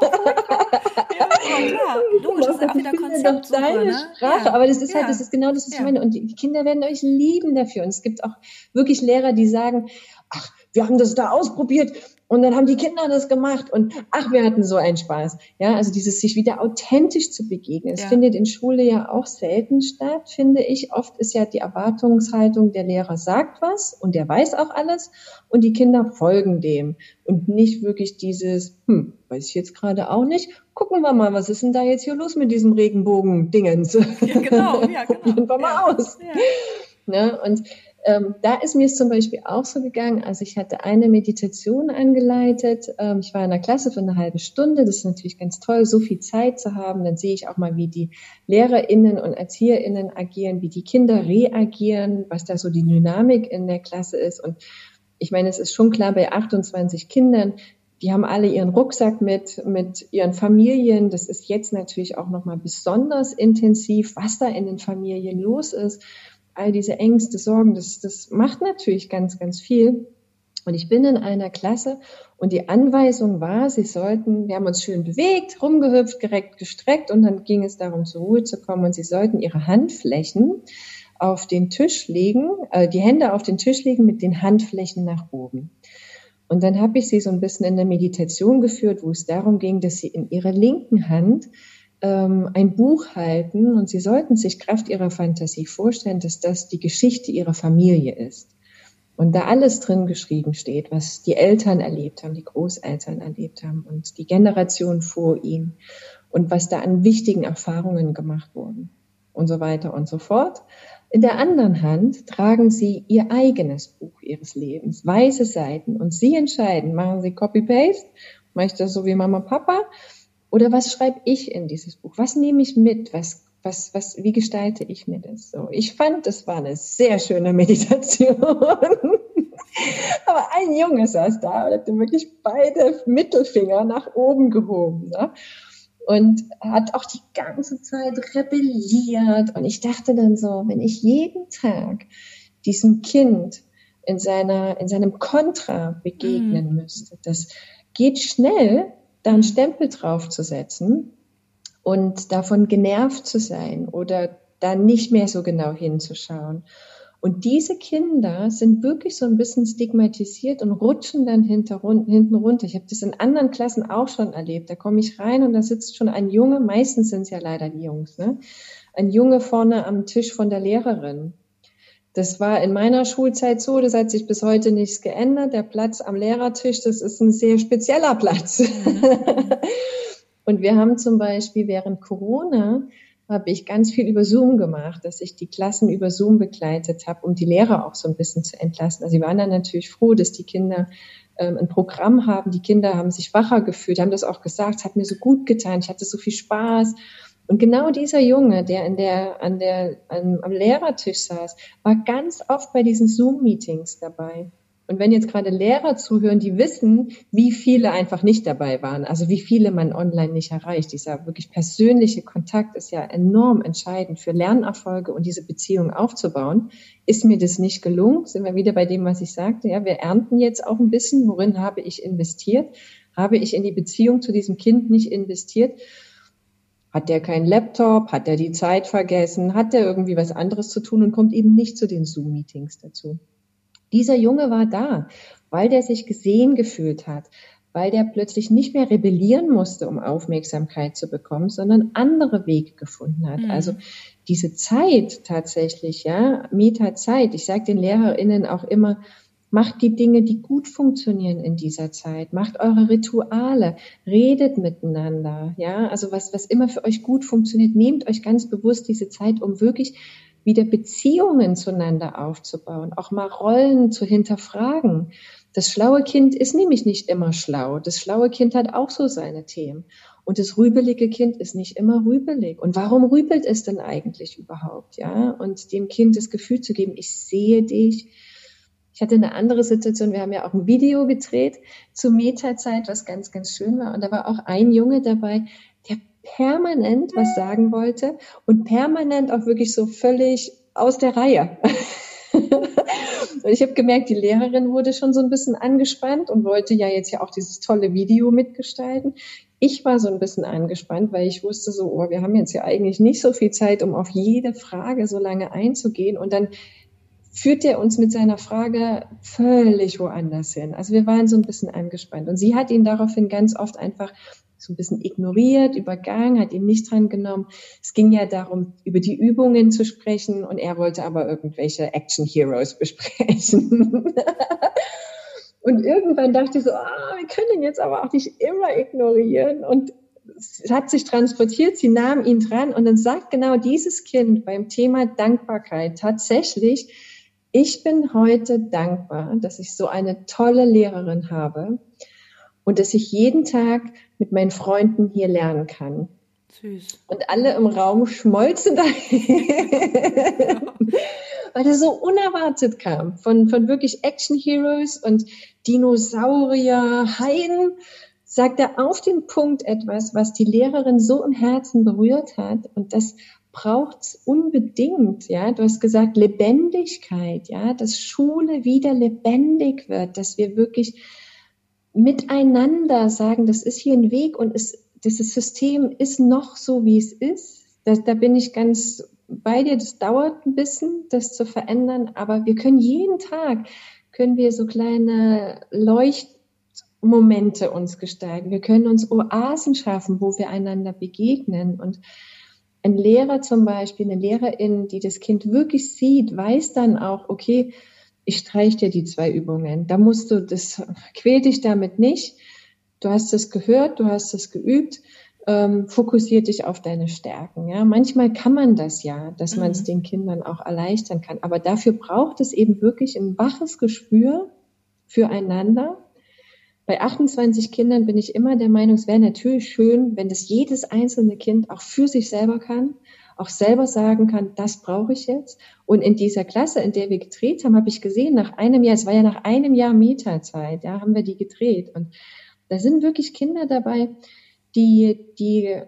ja. Logisch, das ist auch wieder Konzept. Deine ne? Sprache, ja. aber das ist halt, ja. halt, das ist genau das, was ja. ich meine. Und die Kinder werden euch lieben dafür. Und es gibt auch wirklich Lehrer, die sagen, ach, wir haben das da ausprobiert und dann haben die Kinder das gemacht und ach, wir hatten so einen Spaß. Ja, also dieses sich wieder authentisch zu begegnen. Es ja. findet in Schule ja auch selten statt, finde ich. Oft ist ja die Erwartungshaltung, der Lehrer sagt was und der weiß auch alles und die Kinder folgen dem und nicht wirklich dieses, hm, weiß ich jetzt gerade auch nicht. Gucken wir mal, was ist denn da jetzt hier los mit diesem Regenbogen-Dingens? Ja, genau, ja, genau. Probieren wir mal ja. aus. Ja. Ne? Und ähm, da ist mir es zum Beispiel auch so gegangen, also ich hatte eine Meditation angeleitet. Ähm, ich war in der Klasse für eine halbe Stunde. Das ist natürlich ganz toll, so viel Zeit zu haben. Dann sehe ich auch mal, wie die LehrerInnen und ErzieherInnen agieren, wie die Kinder reagieren, was da so die Dynamik in der Klasse ist. Und ich meine, es ist schon klar, bei 28 Kindern, die haben alle ihren Rucksack mit, mit ihren Familien. Das ist jetzt natürlich auch nochmal besonders intensiv, was da in den Familien los ist all diese Ängste, Sorgen, das, das macht natürlich ganz, ganz viel. Und ich bin in einer Klasse und die Anweisung war, sie sollten, wir haben uns schön bewegt, rumgehüpft, direkt gestreckt und dann ging es darum, zur Ruhe zu kommen und sie sollten ihre Handflächen auf den Tisch legen, äh, die Hände auf den Tisch legen mit den Handflächen nach oben. Und dann habe ich sie so ein bisschen in der Meditation geführt, wo es darum ging, dass sie in ihrer linken Hand ähm, ein Buch halten und Sie sollten sich Kraft Ihrer Fantasie vorstellen, dass das die Geschichte Ihrer Familie ist. Und da alles drin geschrieben steht, was die Eltern erlebt haben, die Großeltern erlebt haben und die Generation vor ihnen und was da an wichtigen Erfahrungen gemacht wurden und so weiter und so fort. In der anderen Hand tragen Sie Ihr eigenes Buch Ihres Lebens, weiße Seiten und Sie entscheiden, machen Sie Copy-Paste, mache ich das so wie Mama, Papa oder was schreibe ich in dieses Buch? Was nehme ich mit? Was, was, was, wie gestalte ich mir das so? Ich fand, das war eine sehr schöne Meditation. Aber ein Junge saß da und hatte wirklich beide Mittelfinger nach oben gehoben. Ne? Und hat auch die ganze Zeit rebelliert. Und ich dachte dann so, wenn ich jeden Tag diesem Kind in seiner, in seinem Kontra begegnen mhm. müsste, das geht schnell, da einen Stempel draufzusetzen und davon genervt zu sein oder da nicht mehr so genau hinzuschauen. Und diese Kinder sind wirklich so ein bisschen stigmatisiert und rutschen dann hinter, hinten runter. Ich habe das in anderen Klassen auch schon erlebt. Da komme ich rein und da sitzt schon ein Junge, meistens sind es ja leider die Jungs, ne? ein Junge vorne am Tisch von der Lehrerin. Das war in meiner Schulzeit so, das hat sich bis heute nichts geändert. Der Platz am Lehrertisch, das ist ein sehr spezieller Platz. Mhm. Und wir haben zum Beispiel während Corona habe ich ganz viel über Zoom gemacht, dass ich die Klassen über Zoom begleitet habe, um die Lehrer auch so ein bisschen zu entlasten. Also sie waren dann natürlich froh, dass die Kinder ähm, ein Programm haben. Die Kinder haben sich wacher gefühlt, haben das auch gesagt, es hat mir so gut getan, ich hatte so viel Spaß. Und genau dieser Junge, der, in der, an der, an, am Lehrertisch saß, war ganz oft bei diesen Zoom-Meetings dabei. Und wenn jetzt gerade Lehrer zuhören, die wissen, wie viele einfach nicht dabei waren, also wie viele man online nicht erreicht. Dieser wirklich persönliche Kontakt ist ja enorm entscheidend für Lernerfolge und diese Beziehung aufzubauen. Ist mir das nicht gelungen? Sind wir wieder bei dem, was ich sagte? Ja, wir ernten jetzt auch ein bisschen. Worin habe ich investiert? Habe ich in die Beziehung zu diesem Kind nicht investiert? Hat der keinen Laptop? Hat der die Zeit vergessen? Hat der irgendwie was anderes zu tun und kommt eben nicht zu den Zoom-Meetings dazu? Dieser Junge war da, weil der sich gesehen gefühlt hat, weil der plötzlich nicht mehr rebellieren musste, um Aufmerksamkeit zu bekommen, sondern andere Wege gefunden hat. Mhm. Also diese Zeit tatsächlich, ja, Meta-Zeit. Ich sage den LehrerInnen auch immer, Macht die Dinge, die gut funktionieren in dieser Zeit. Macht eure Rituale. Redet miteinander. Ja, also was, was immer für euch gut funktioniert. Nehmt euch ganz bewusst diese Zeit, um wirklich wieder Beziehungen zueinander aufzubauen. Auch mal Rollen zu hinterfragen. Das schlaue Kind ist nämlich nicht immer schlau. Das schlaue Kind hat auch so seine Themen. Und das rübelige Kind ist nicht immer rübelig. Und warum rübelt es denn eigentlich überhaupt? Ja, und dem Kind das Gefühl zu geben, ich sehe dich. Ich hatte eine andere Situation. Wir haben ja auch ein Video gedreht zur Meta-Zeit, was ganz, ganz schön war. Und da war auch ein Junge dabei, der permanent was sagen wollte und permanent auch wirklich so völlig aus der Reihe. ich habe gemerkt, die Lehrerin wurde schon so ein bisschen angespannt und wollte ja jetzt ja auch dieses tolle Video mitgestalten. Ich war so ein bisschen angespannt, weil ich wusste so, oh, wir haben jetzt ja eigentlich nicht so viel Zeit, um auf jede Frage so lange einzugehen. Und dann führt er uns mit seiner Frage völlig woanders hin. Also wir waren so ein bisschen angespannt. Und sie hat ihn daraufhin ganz oft einfach so ein bisschen ignoriert, übergangen, hat ihn nicht dran genommen. Es ging ja darum, über die Übungen zu sprechen und er wollte aber irgendwelche Action Heroes besprechen. und irgendwann dachte ich so, ah, wir können ihn jetzt aber auch nicht immer ignorieren und es hat sich transportiert, sie nahm ihn dran und dann sagt genau dieses Kind beim Thema Dankbarkeit tatsächlich, ich bin heute dankbar, dass ich so eine tolle Lehrerin habe und dass ich jeden Tag mit meinen Freunden hier lernen kann. Süß. Und alle im Raum schmolzen dahin, weil das so unerwartet kam. Von, von wirklich Action Heroes und Dinosaurier, Haien, sagt er auf den Punkt etwas, was die Lehrerin so im Herzen berührt hat. Und das braucht es unbedingt. Ja, du hast gesagt Lebendigkeit. Ja, dass Schule wieder lebendig wird, dass wir wirklich miteinander sagen, das ist hier ein Weg und es, dieses System ist noch so, wie es ist. Da, da bin ich ganz bei dir. Das dauert ein bisschen, das zu verändern, aber wir können jeden Tag, können wir so kleine Leuchtmomente uns gestalten. Wir können uns Oasen schaffen, wo wir einander begegnen und ein Lehrer zum Beispiel, eine Lehrerin, die das Kind wirklich sieht, weiß dann auch, okay, ich streiche dir die zwei Übungen. Da musst du, das quäl dich damit nicht. Du hast es gehört, du hast es geübt. Ähm, fokussier dich auf deine Stärken. Ja, manchmal kann man das ja, dass mhm. man es den Kindern auch erleichtern kann. Aber dafür braucht es eben wirklich ein waches Gespür füreinander. Bei 28 Kindern bin ich immer der Meinung, es wäre natürlich schön, wenn das jedes einzelne Kind auch für sich selber kann auch selber sagen kann, das brauche ich jetzt. Und in dieser Klasse, in der wir gedreht haben, habe ich gesehen, nach einem Jahr, es war ja nach einem Jahr Mieterzeit, ja, haben wir die gedreht. Und da sind wirklich Kinder dabei, die, die,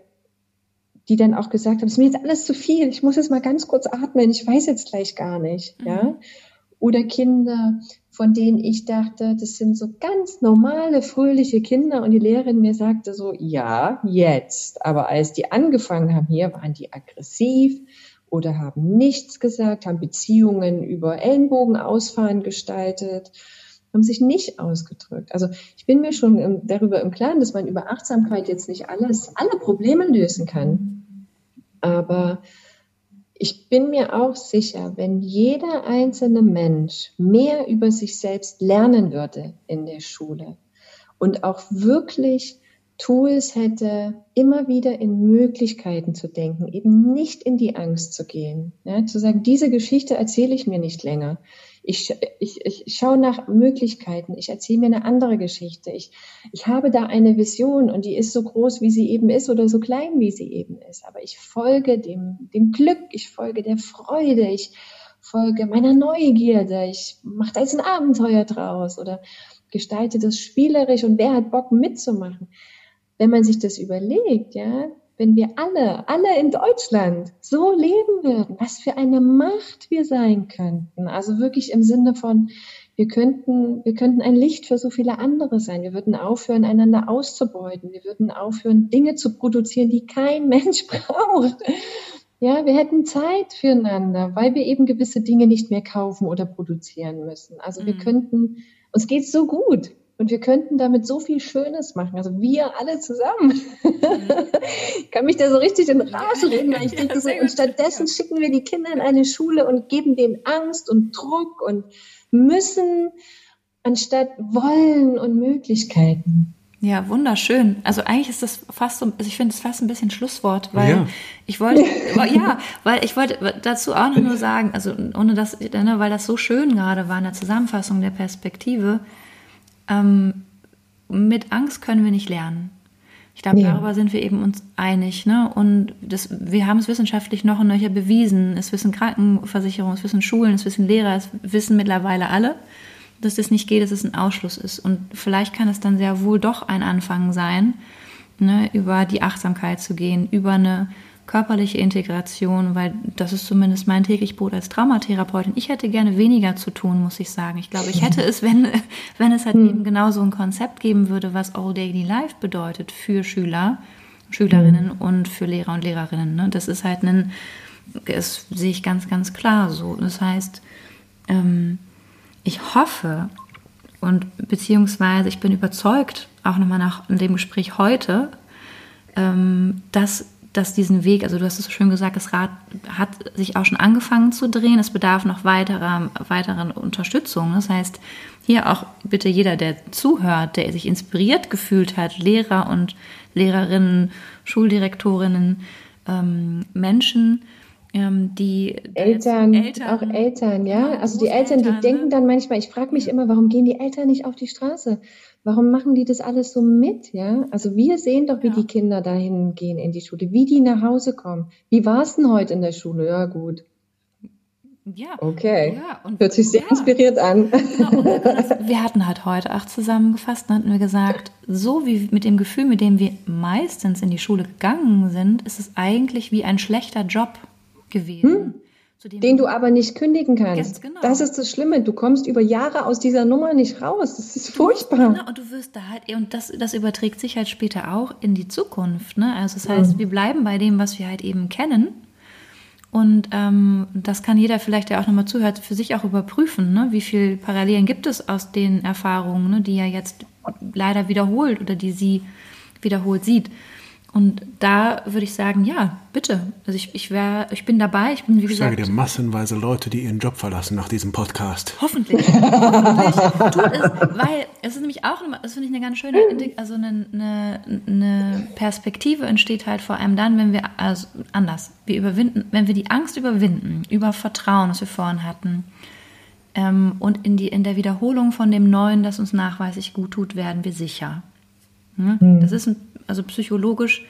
die dann auch gesagt haben, es ist mir jetzt alles zu viel, ich muss jetzt mal ganz kurz atmen, ich weiß jetzt gleich gar nicht, mhm. ja. Oder Kinder, von denen ich dachte, das sind so ganz normale, fröhliche Kinder. Und die Lehrerin mir sagte so, ja, jetzt. Aber als die angefangen haben hier, waren die aggressiv oder haben nichts gesagt, haben Beziehungen über Ellenbogen ausfahren gestaltet, haben sich nicht ausgedrückt. Also ich bin mir schon darüber im Klaren, dass man über Achtsamkeit jetzt nicht alles, alle Probleme lösen kann. Aber ich bin mir auch sicher, wenn jeder einzelne Mensch mehr über sich selbst lernen würde in der Schule und auch wirklich Tools hätte, immer wieder in Möglichkeiten zu denken, eben nicht in die Angst zu gehen. Ja, zu sagen, diese Geschichte erzähle ich mir nicht länger. Ich, ich, ich schaue nach Möglichkeiten. Ich erzähle mir eine andere Geschichte. Ich, ich habe da eine Vision und die ist so groß, wie sie eben ist oder so klein, wie sie eben ist. Aber ich folge dem, dem Glück, ich folge der Freude, ich folge meiner Neugierde. Ich mache da jetzt ein Abenteuer draus oder gestalte das spielerisch und wer hat Bock mitzumachen wenn man sich das überlegt, ja, wenn wir alle, alle in Deutschland so leben würden, was für eine Macht wir sein könnten. Also wirklich im Sinne von, wir könnten, wir könnten ein Licht für so viele andere sein. Wir würden aufhören, einander auszubeuten. Wir würden aufhören, Dinge zu produzieren, die kein Mensch braucht. Ja, wir hätten Zeit füreinander, weil wir eben gewisse Dinge nicht mehr kaufen oder produzieren müssen. Also wir mhm. könnten, uns geht's so gut. Und wir könnten damit so viel Schönes machen. Also wir alle zusammen. ich kann mich da so richtig in Rage reden, weil ich ja, denke so, und stattdessen ja. schicken wir die Kinder in eine Schule und geben denen Angst und Druck und müssen, anstatt wollen und Möglichkeiten. Ja, wunderschön. Also eigentlich ist das fast so, also ich finde es fast ein bisschen Schlusswort, weil ja. ich wollte, ja, weil ich wollte dazu auch noch nur sagen, also ohne das, ne, weil das so schön gerade war in der Zusammenfassung der Perspektive, ähm, mit Angst können wir nicht lernen. Ich glaube, ja. darüber sind wir eben uns einig. Ne? Und das, wir haben es wissenschaftlich noch und nöcher bewiesen. Es wissen Krankenversicherungen, es wissen Schulen, es wissen Lehrer, es wissen mittlerweile alle, dass das nicht geht, dass es ein Ausschluss ist. Und vielleicht kann es dann sehr wohl doch ein Anfang sein, ne, über die Achtsamkeit zu gehen, über eine körperliche Integration, weil das ist zumindest mein täglich Brot als Traumatherapeutin. Ich hätte gerne weniger zu tun, muss ich sagen. Ich glaube, ich hätte es, wenn, wenn es halt hm. eben genau so ein Konzept geben würde, was All Daily Life bedeutet für Schüler, Schülerinnen hm. und für Lehrer und Lehrerinnen. Ne? Das ist halt ein, das sehe ich ganz, ganz klar so. Das heißt, ähm, ich hoffe und beziehungsweise ich bin überzeugt, auch nochmal nach dem Gespräch heute, ähm, dass dass diesen Weg, also du hast es so schön gesagt, das Rad hat sich auch schon angefangen zu drehen. Es bedarf noch weiterer, weiteren Unterstützung. Das heißt, hier auch bitte jeder, der zuhört, der sich inspiriert gefühlt hat, Lehrer und Lehrerinnen, Schuldirektorinnen, ähm, Menschen, ähm, die Eltern, Eltern, auch Eltern, ja. Also die Eltern, die denken ne? dann manchmal, ich frage mich immer, warum gehen die Eltern nicht auf die Straße? Warum machen die das alles so mit? Ja, also wir sehen doch, wie ja. die Kinder dahin gehen in die Schule, wie die nach Hause kommen. Wie war es denn heute in der Schule? Ja, gut. Ja. Okay. Ja, und, Hört sich sehr ja. inspiriert an. Genau, das, wir hatten halt heute auch zusammengefasst, dann hatten wir gesagt, so wie mit dem Gefühl, mit dem wir meistens in die Schule gegangen sind, ist es eigentlich wie ein schlechter Job gewesen. Hm? Den du aber nicht kündigen kannst. Genau. Das ist das Schlimme. Du kommst über Jahre aus dieser Nummer nicht raus. Das ist furchtbar. Genau, und du wirst da halt, und das, das überträgt sich halt später auch in die Zukunft. Ne? Also das heißt, mhm. wir bleiben bei dem, was wir halt eben kennen. Und ähm, das kann jeder vielleicht, der auch nochmal zuhört, für sich auch überprüfen. Ne? Wie viele Parallelen gibt es aus den Erfahrungen, ne, die er jetzt leider wiederholt oder die sie wiederholt sieht. Und da würde ich sagen, ja, bitte. Also ich, ich, wär, ich bin dabei. Ich bin, wie ich gesagt. sage dir massenweise Leute, die ihren Job verlassen nach diesem Podcast. Hoffentlich. Hoffentlich tut es, weil es ist nämlich auch, das finde ich eine ganz schöne, also eine, eine, eine, Perspektive entsteht halt vor allem dann, wenn wir, also anders, wir überwinden, wenn wir die Angst überwinden, über Vertrauen, was wir vorhin hatten, ähm, und in, die, in der Wiederholung von dem Neuen, das uns nachweislich gut tut, werden wir sicher. Hm? Mhm. Das ist ein also psychologisch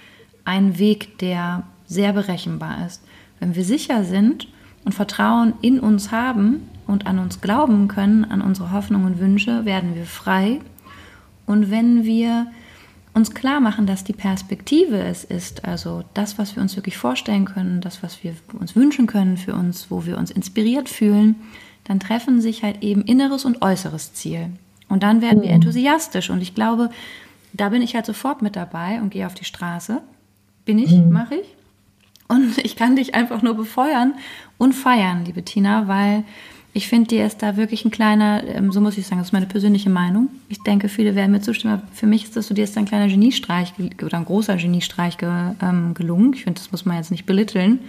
ein Weg, der sehr berechenbar ist. Wenn wir sicher sind und Vertrauen in uns haben und an uns glauben können, an unsere Hoffnungen und Wünsche, werden wir frei. Und wenn wir uns klar machen, dass die Perspektive es ist, also das, was wir uns wirklich vorstellen können, das, was wir uns wünschen können für uns, wo wir uns inspiriert fühlen, dann treffen sich halt eben inneres und äußeres Ziel. Und dann werden wir mhm. enthusiastisch. Und ich glaube, da bin ich halt sofort mit dabei und gehe auf die Straße. Bin ich, mhm. mache ich. Und ich kann dich einfach nur befeuern und feiern, liebe Tina, weil ich finde, dir ist da wirklich ein kleiner, ähm, so muss ich sagen, das ist meine persönliche Meinung. Ich denke, viele werden mir zustimmen. Für mich ist das so, dir ist ein kleiner Geniestreich oder ein großer Geniestreich ähm, gelungen. Ich finde, das muss man jetzt nicht belitteln,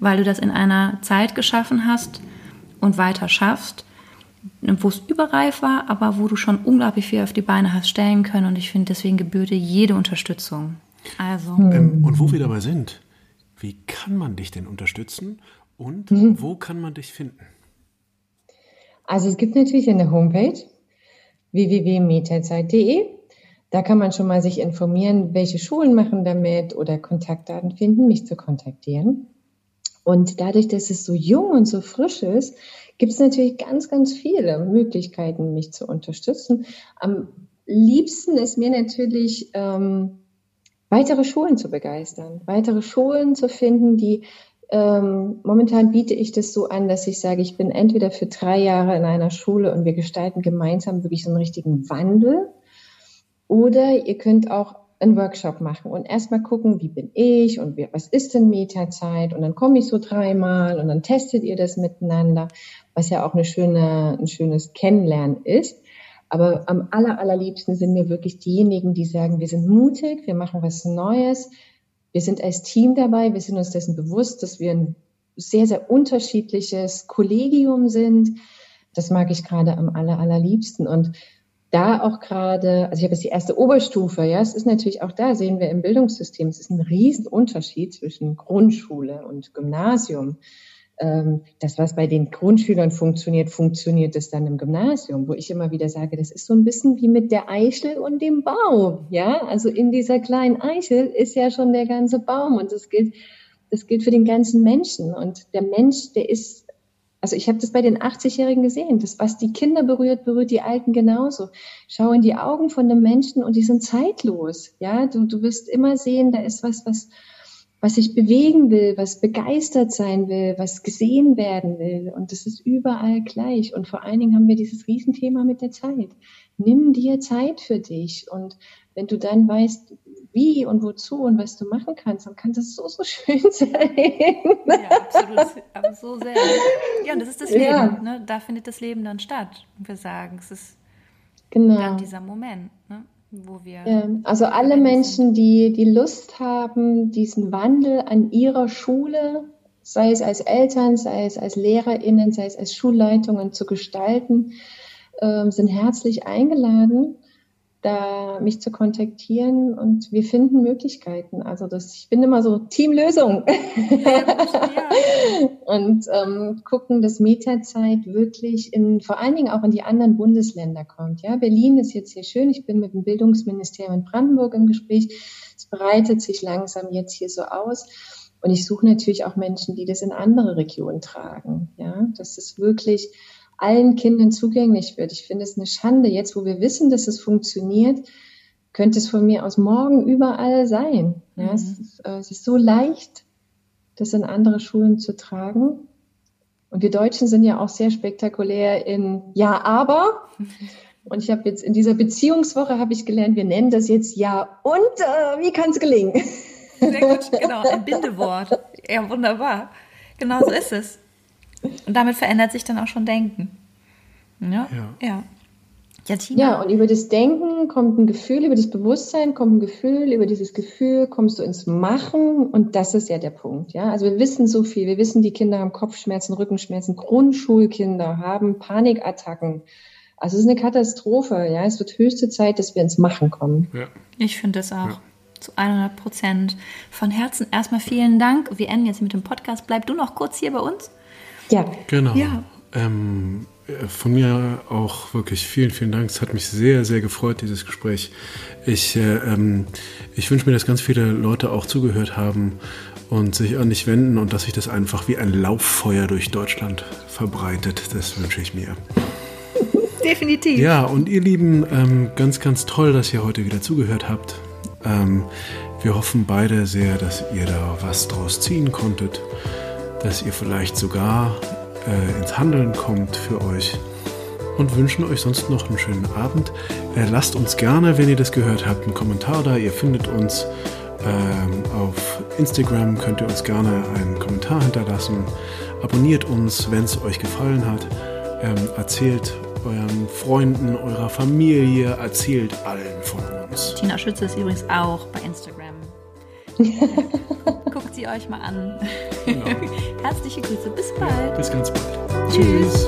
weil du das in einer Zeit geschaffen hast und weiter schaffst, wo es überreif war, aber wo du schon unglaublich viel auf die Beine hast stellen können. Und ich finde, deswegen gebührt dir jede Unterstützung. Also. Hm. Ähm, und wo wir dabei sind, wie kann man dich denn unterstützen und mhm. wo kann man dich finden? Also es gibt natürlich eine Homepage www.metazeit.de. Da kann man schon mal sich informieren, welche Schulen machen damit oder Kontaktdaten finden, mich zu kontaktieren. Und dadurch, dass es so jung und so frisch ist, gibt es natürlich ganz, ganz viele Möglichkeiten, mich zu unterstützen. Am liebsten ist mir natürlich, ähm, weitere Schulen zu begeistern, weitere Schulen zu finden, die ähm, momentan biete ich das so an, dass ich sage, ich bin entweder für drei Jahre in einer Schule und wir gestalten gemeinsam wirklich so einen richtigen Wandel. Oder ihr könnt auch einen Workshop machen und erstmal gucken, wie bin ich und wie, was ist denn Metazeit und dann komme ich so dreimal und dann testet ihr das miteinander, was ja auch eine schöne, ein schönes Kennenlernen ist. Aber am aller, allerliebsten sind mir wirklich diejenigen, die sagen, wir sind mutig, wir machen was Neues, wir sind als Team dabei, wir sind uns dessen bewusst, dass wir ein sehr, sehr unterschiedliches Kollegium sind. Das mag ich gerade am aller, allerliebsten und da auch gerade, also ich habe jetzt die erste Oberstufe, ja, es ist natürlich auch da, sehen wir im Bildungssystem, es ist ein Riesenunterschied zwischen Grundschule und Gymnasium. ähm, das, was bei den Grundschülern funktioniert, funktioniert es dann im Gymnasium, wo ich immer wieder sage, das ist so ein bisschen wie mit der Eichel und dem Baum. Ja, also in dieser kleinen Eichel ist ja schon der ganze Baum und das gilt, das gilt für den ganzen Menschen. Und der Mensch, der ist, also ich habe das bei den 80-Jährigen gesehen, das, was die Kinder berührt, berührt die Alten genauso. Schau in die Augen von einem Menschen und die sind zeitlos. Ja, du, du wirst immer sehen, da ist was, was, was sich bewegen will, was begeistert sein will, was gesehen werden will. Und das ist überall gleich. Und vor allen Dingen haben wir dieses Riesenthema mit der Zeit. Nimm dir Zeit für dich. Und wenn du dann weißt, wie und wozu und was du machen kannst, dann kann das so, so schön sein. Ja, absolut. Aber so sehr. Ja, und das ist das Leben. Ja. Ne? Da findet das Leben dann statt. Und wir sagen, es ist genau. dann dieser Moment. Ne? wo wir. Ja, also alle Menschen, die die Lust haben, diesen Wandel an ihrer Schule, sei es als Eltern, sei es als LehrerInnen, sei es als Schulleitungen zu gestalten, äh, sind herzlich eingeladen da mich zu kontaktieren und wir finden Möglichkeiten. Also das, ich bin immer so Teamlösung und ähm, gucken, dass Metazeit wirklich in, vor allen Dingen auch in die anderen Bundesländer kommt. Ja, Berlin ist jetzt hier schön. Ich bin mit dem Bildungsministerium in Brandenburg im Gespräch. Es breitet sich langsam jetzt hier so aus. Und ich suche natürlich auch Menschen, die das in andere Regionen tragen. Ja, das ist wirklich allen Kindern zugänglich wird. Ich finde es eine Schande. Jetzt, wo wir wissen, dass es funktioniert, könnte es von mir aus morgen überall sein. Ja, mhm. es, ist, äh, es ist so leicht, das in andere Schulen zu tragen. Und wir Deutschen sind ja auch sehr spektakulär in Ja, aber. Und ich habe jetzt in dieser Beziehungswoche habe ich gelernt, wir nennen das jetzt Ja und äh, wie kann es gelingen? Sehr gut, genau, ein Bindewort. Ja, wunderbar. Genau so ist es. Und damit verändert sich dann auch schon Denken. Ja. Ja. ja. Ja, ja, und über das Denken kommt ein Gefühl, über das Bewusstsein kommt ein Gefühl, über dieses Gefühl kommst du ins Machen und das ist ja der Punkt. Ja, also wir wissen so viel, wir wissen, die Kinder haben Kopfschmerzen, Rückenschmerzen, Grundschulkinder haben Panikattacken. Also es ist eine Katastrophe. Ja, es wird höchste Zeit, dass wir ins Machen kommen. Ja. Ich finde es auch. Ja. Zu 100 Prozent. Von Herzen erstmal vielen Dank. Wir enden jetzt mit dem Podcast. Bleib du noch kurz hier bei uns? Ja. Genau. Ja. Ähm, von mir auch wirklich vielen, vielen Dank. Es hat mich sehr, sehr gefreut, dieses Gespräch. Ich, äh, ähm, ich wünsche mir, dass ganz viele Leute auch zugehört haben und sich an dich wenden und dass sich das einfach wie ein Lauffeuer durch Deutschland verbreitet. Das wünsche ich mir. Definitiv. Ja, und ihr Lieben, ähm, ganz, ganz toll, dass ihr heute wieder zugehört habt. Ähm, wir hoffen beide sehr, dass ihr da was draus ziehen konntet dass ihr vielleicht sogar äh, ins Handeln kommt für euch und wünschen euch sonst noch einen schönen Abend. Äh, lasst uns gerne, wenn ihr das gehört habt, einen Kommentar da. Ihr findet uns ähm, auf Instagram, könnt ihr uns gerne einen Kommentar hinterlassen. Abonniert uns, wenn es euch gefallen hat. Ähm, erzählt euren Freunden, eurer Familie, erzählt allen von uns. Tina Schütze ist übrigens auch bei Instagram. Guckt sie euch mal an. Genau. Herzliche Grüße. Bis bald. Bis ganz bald. Tschüss.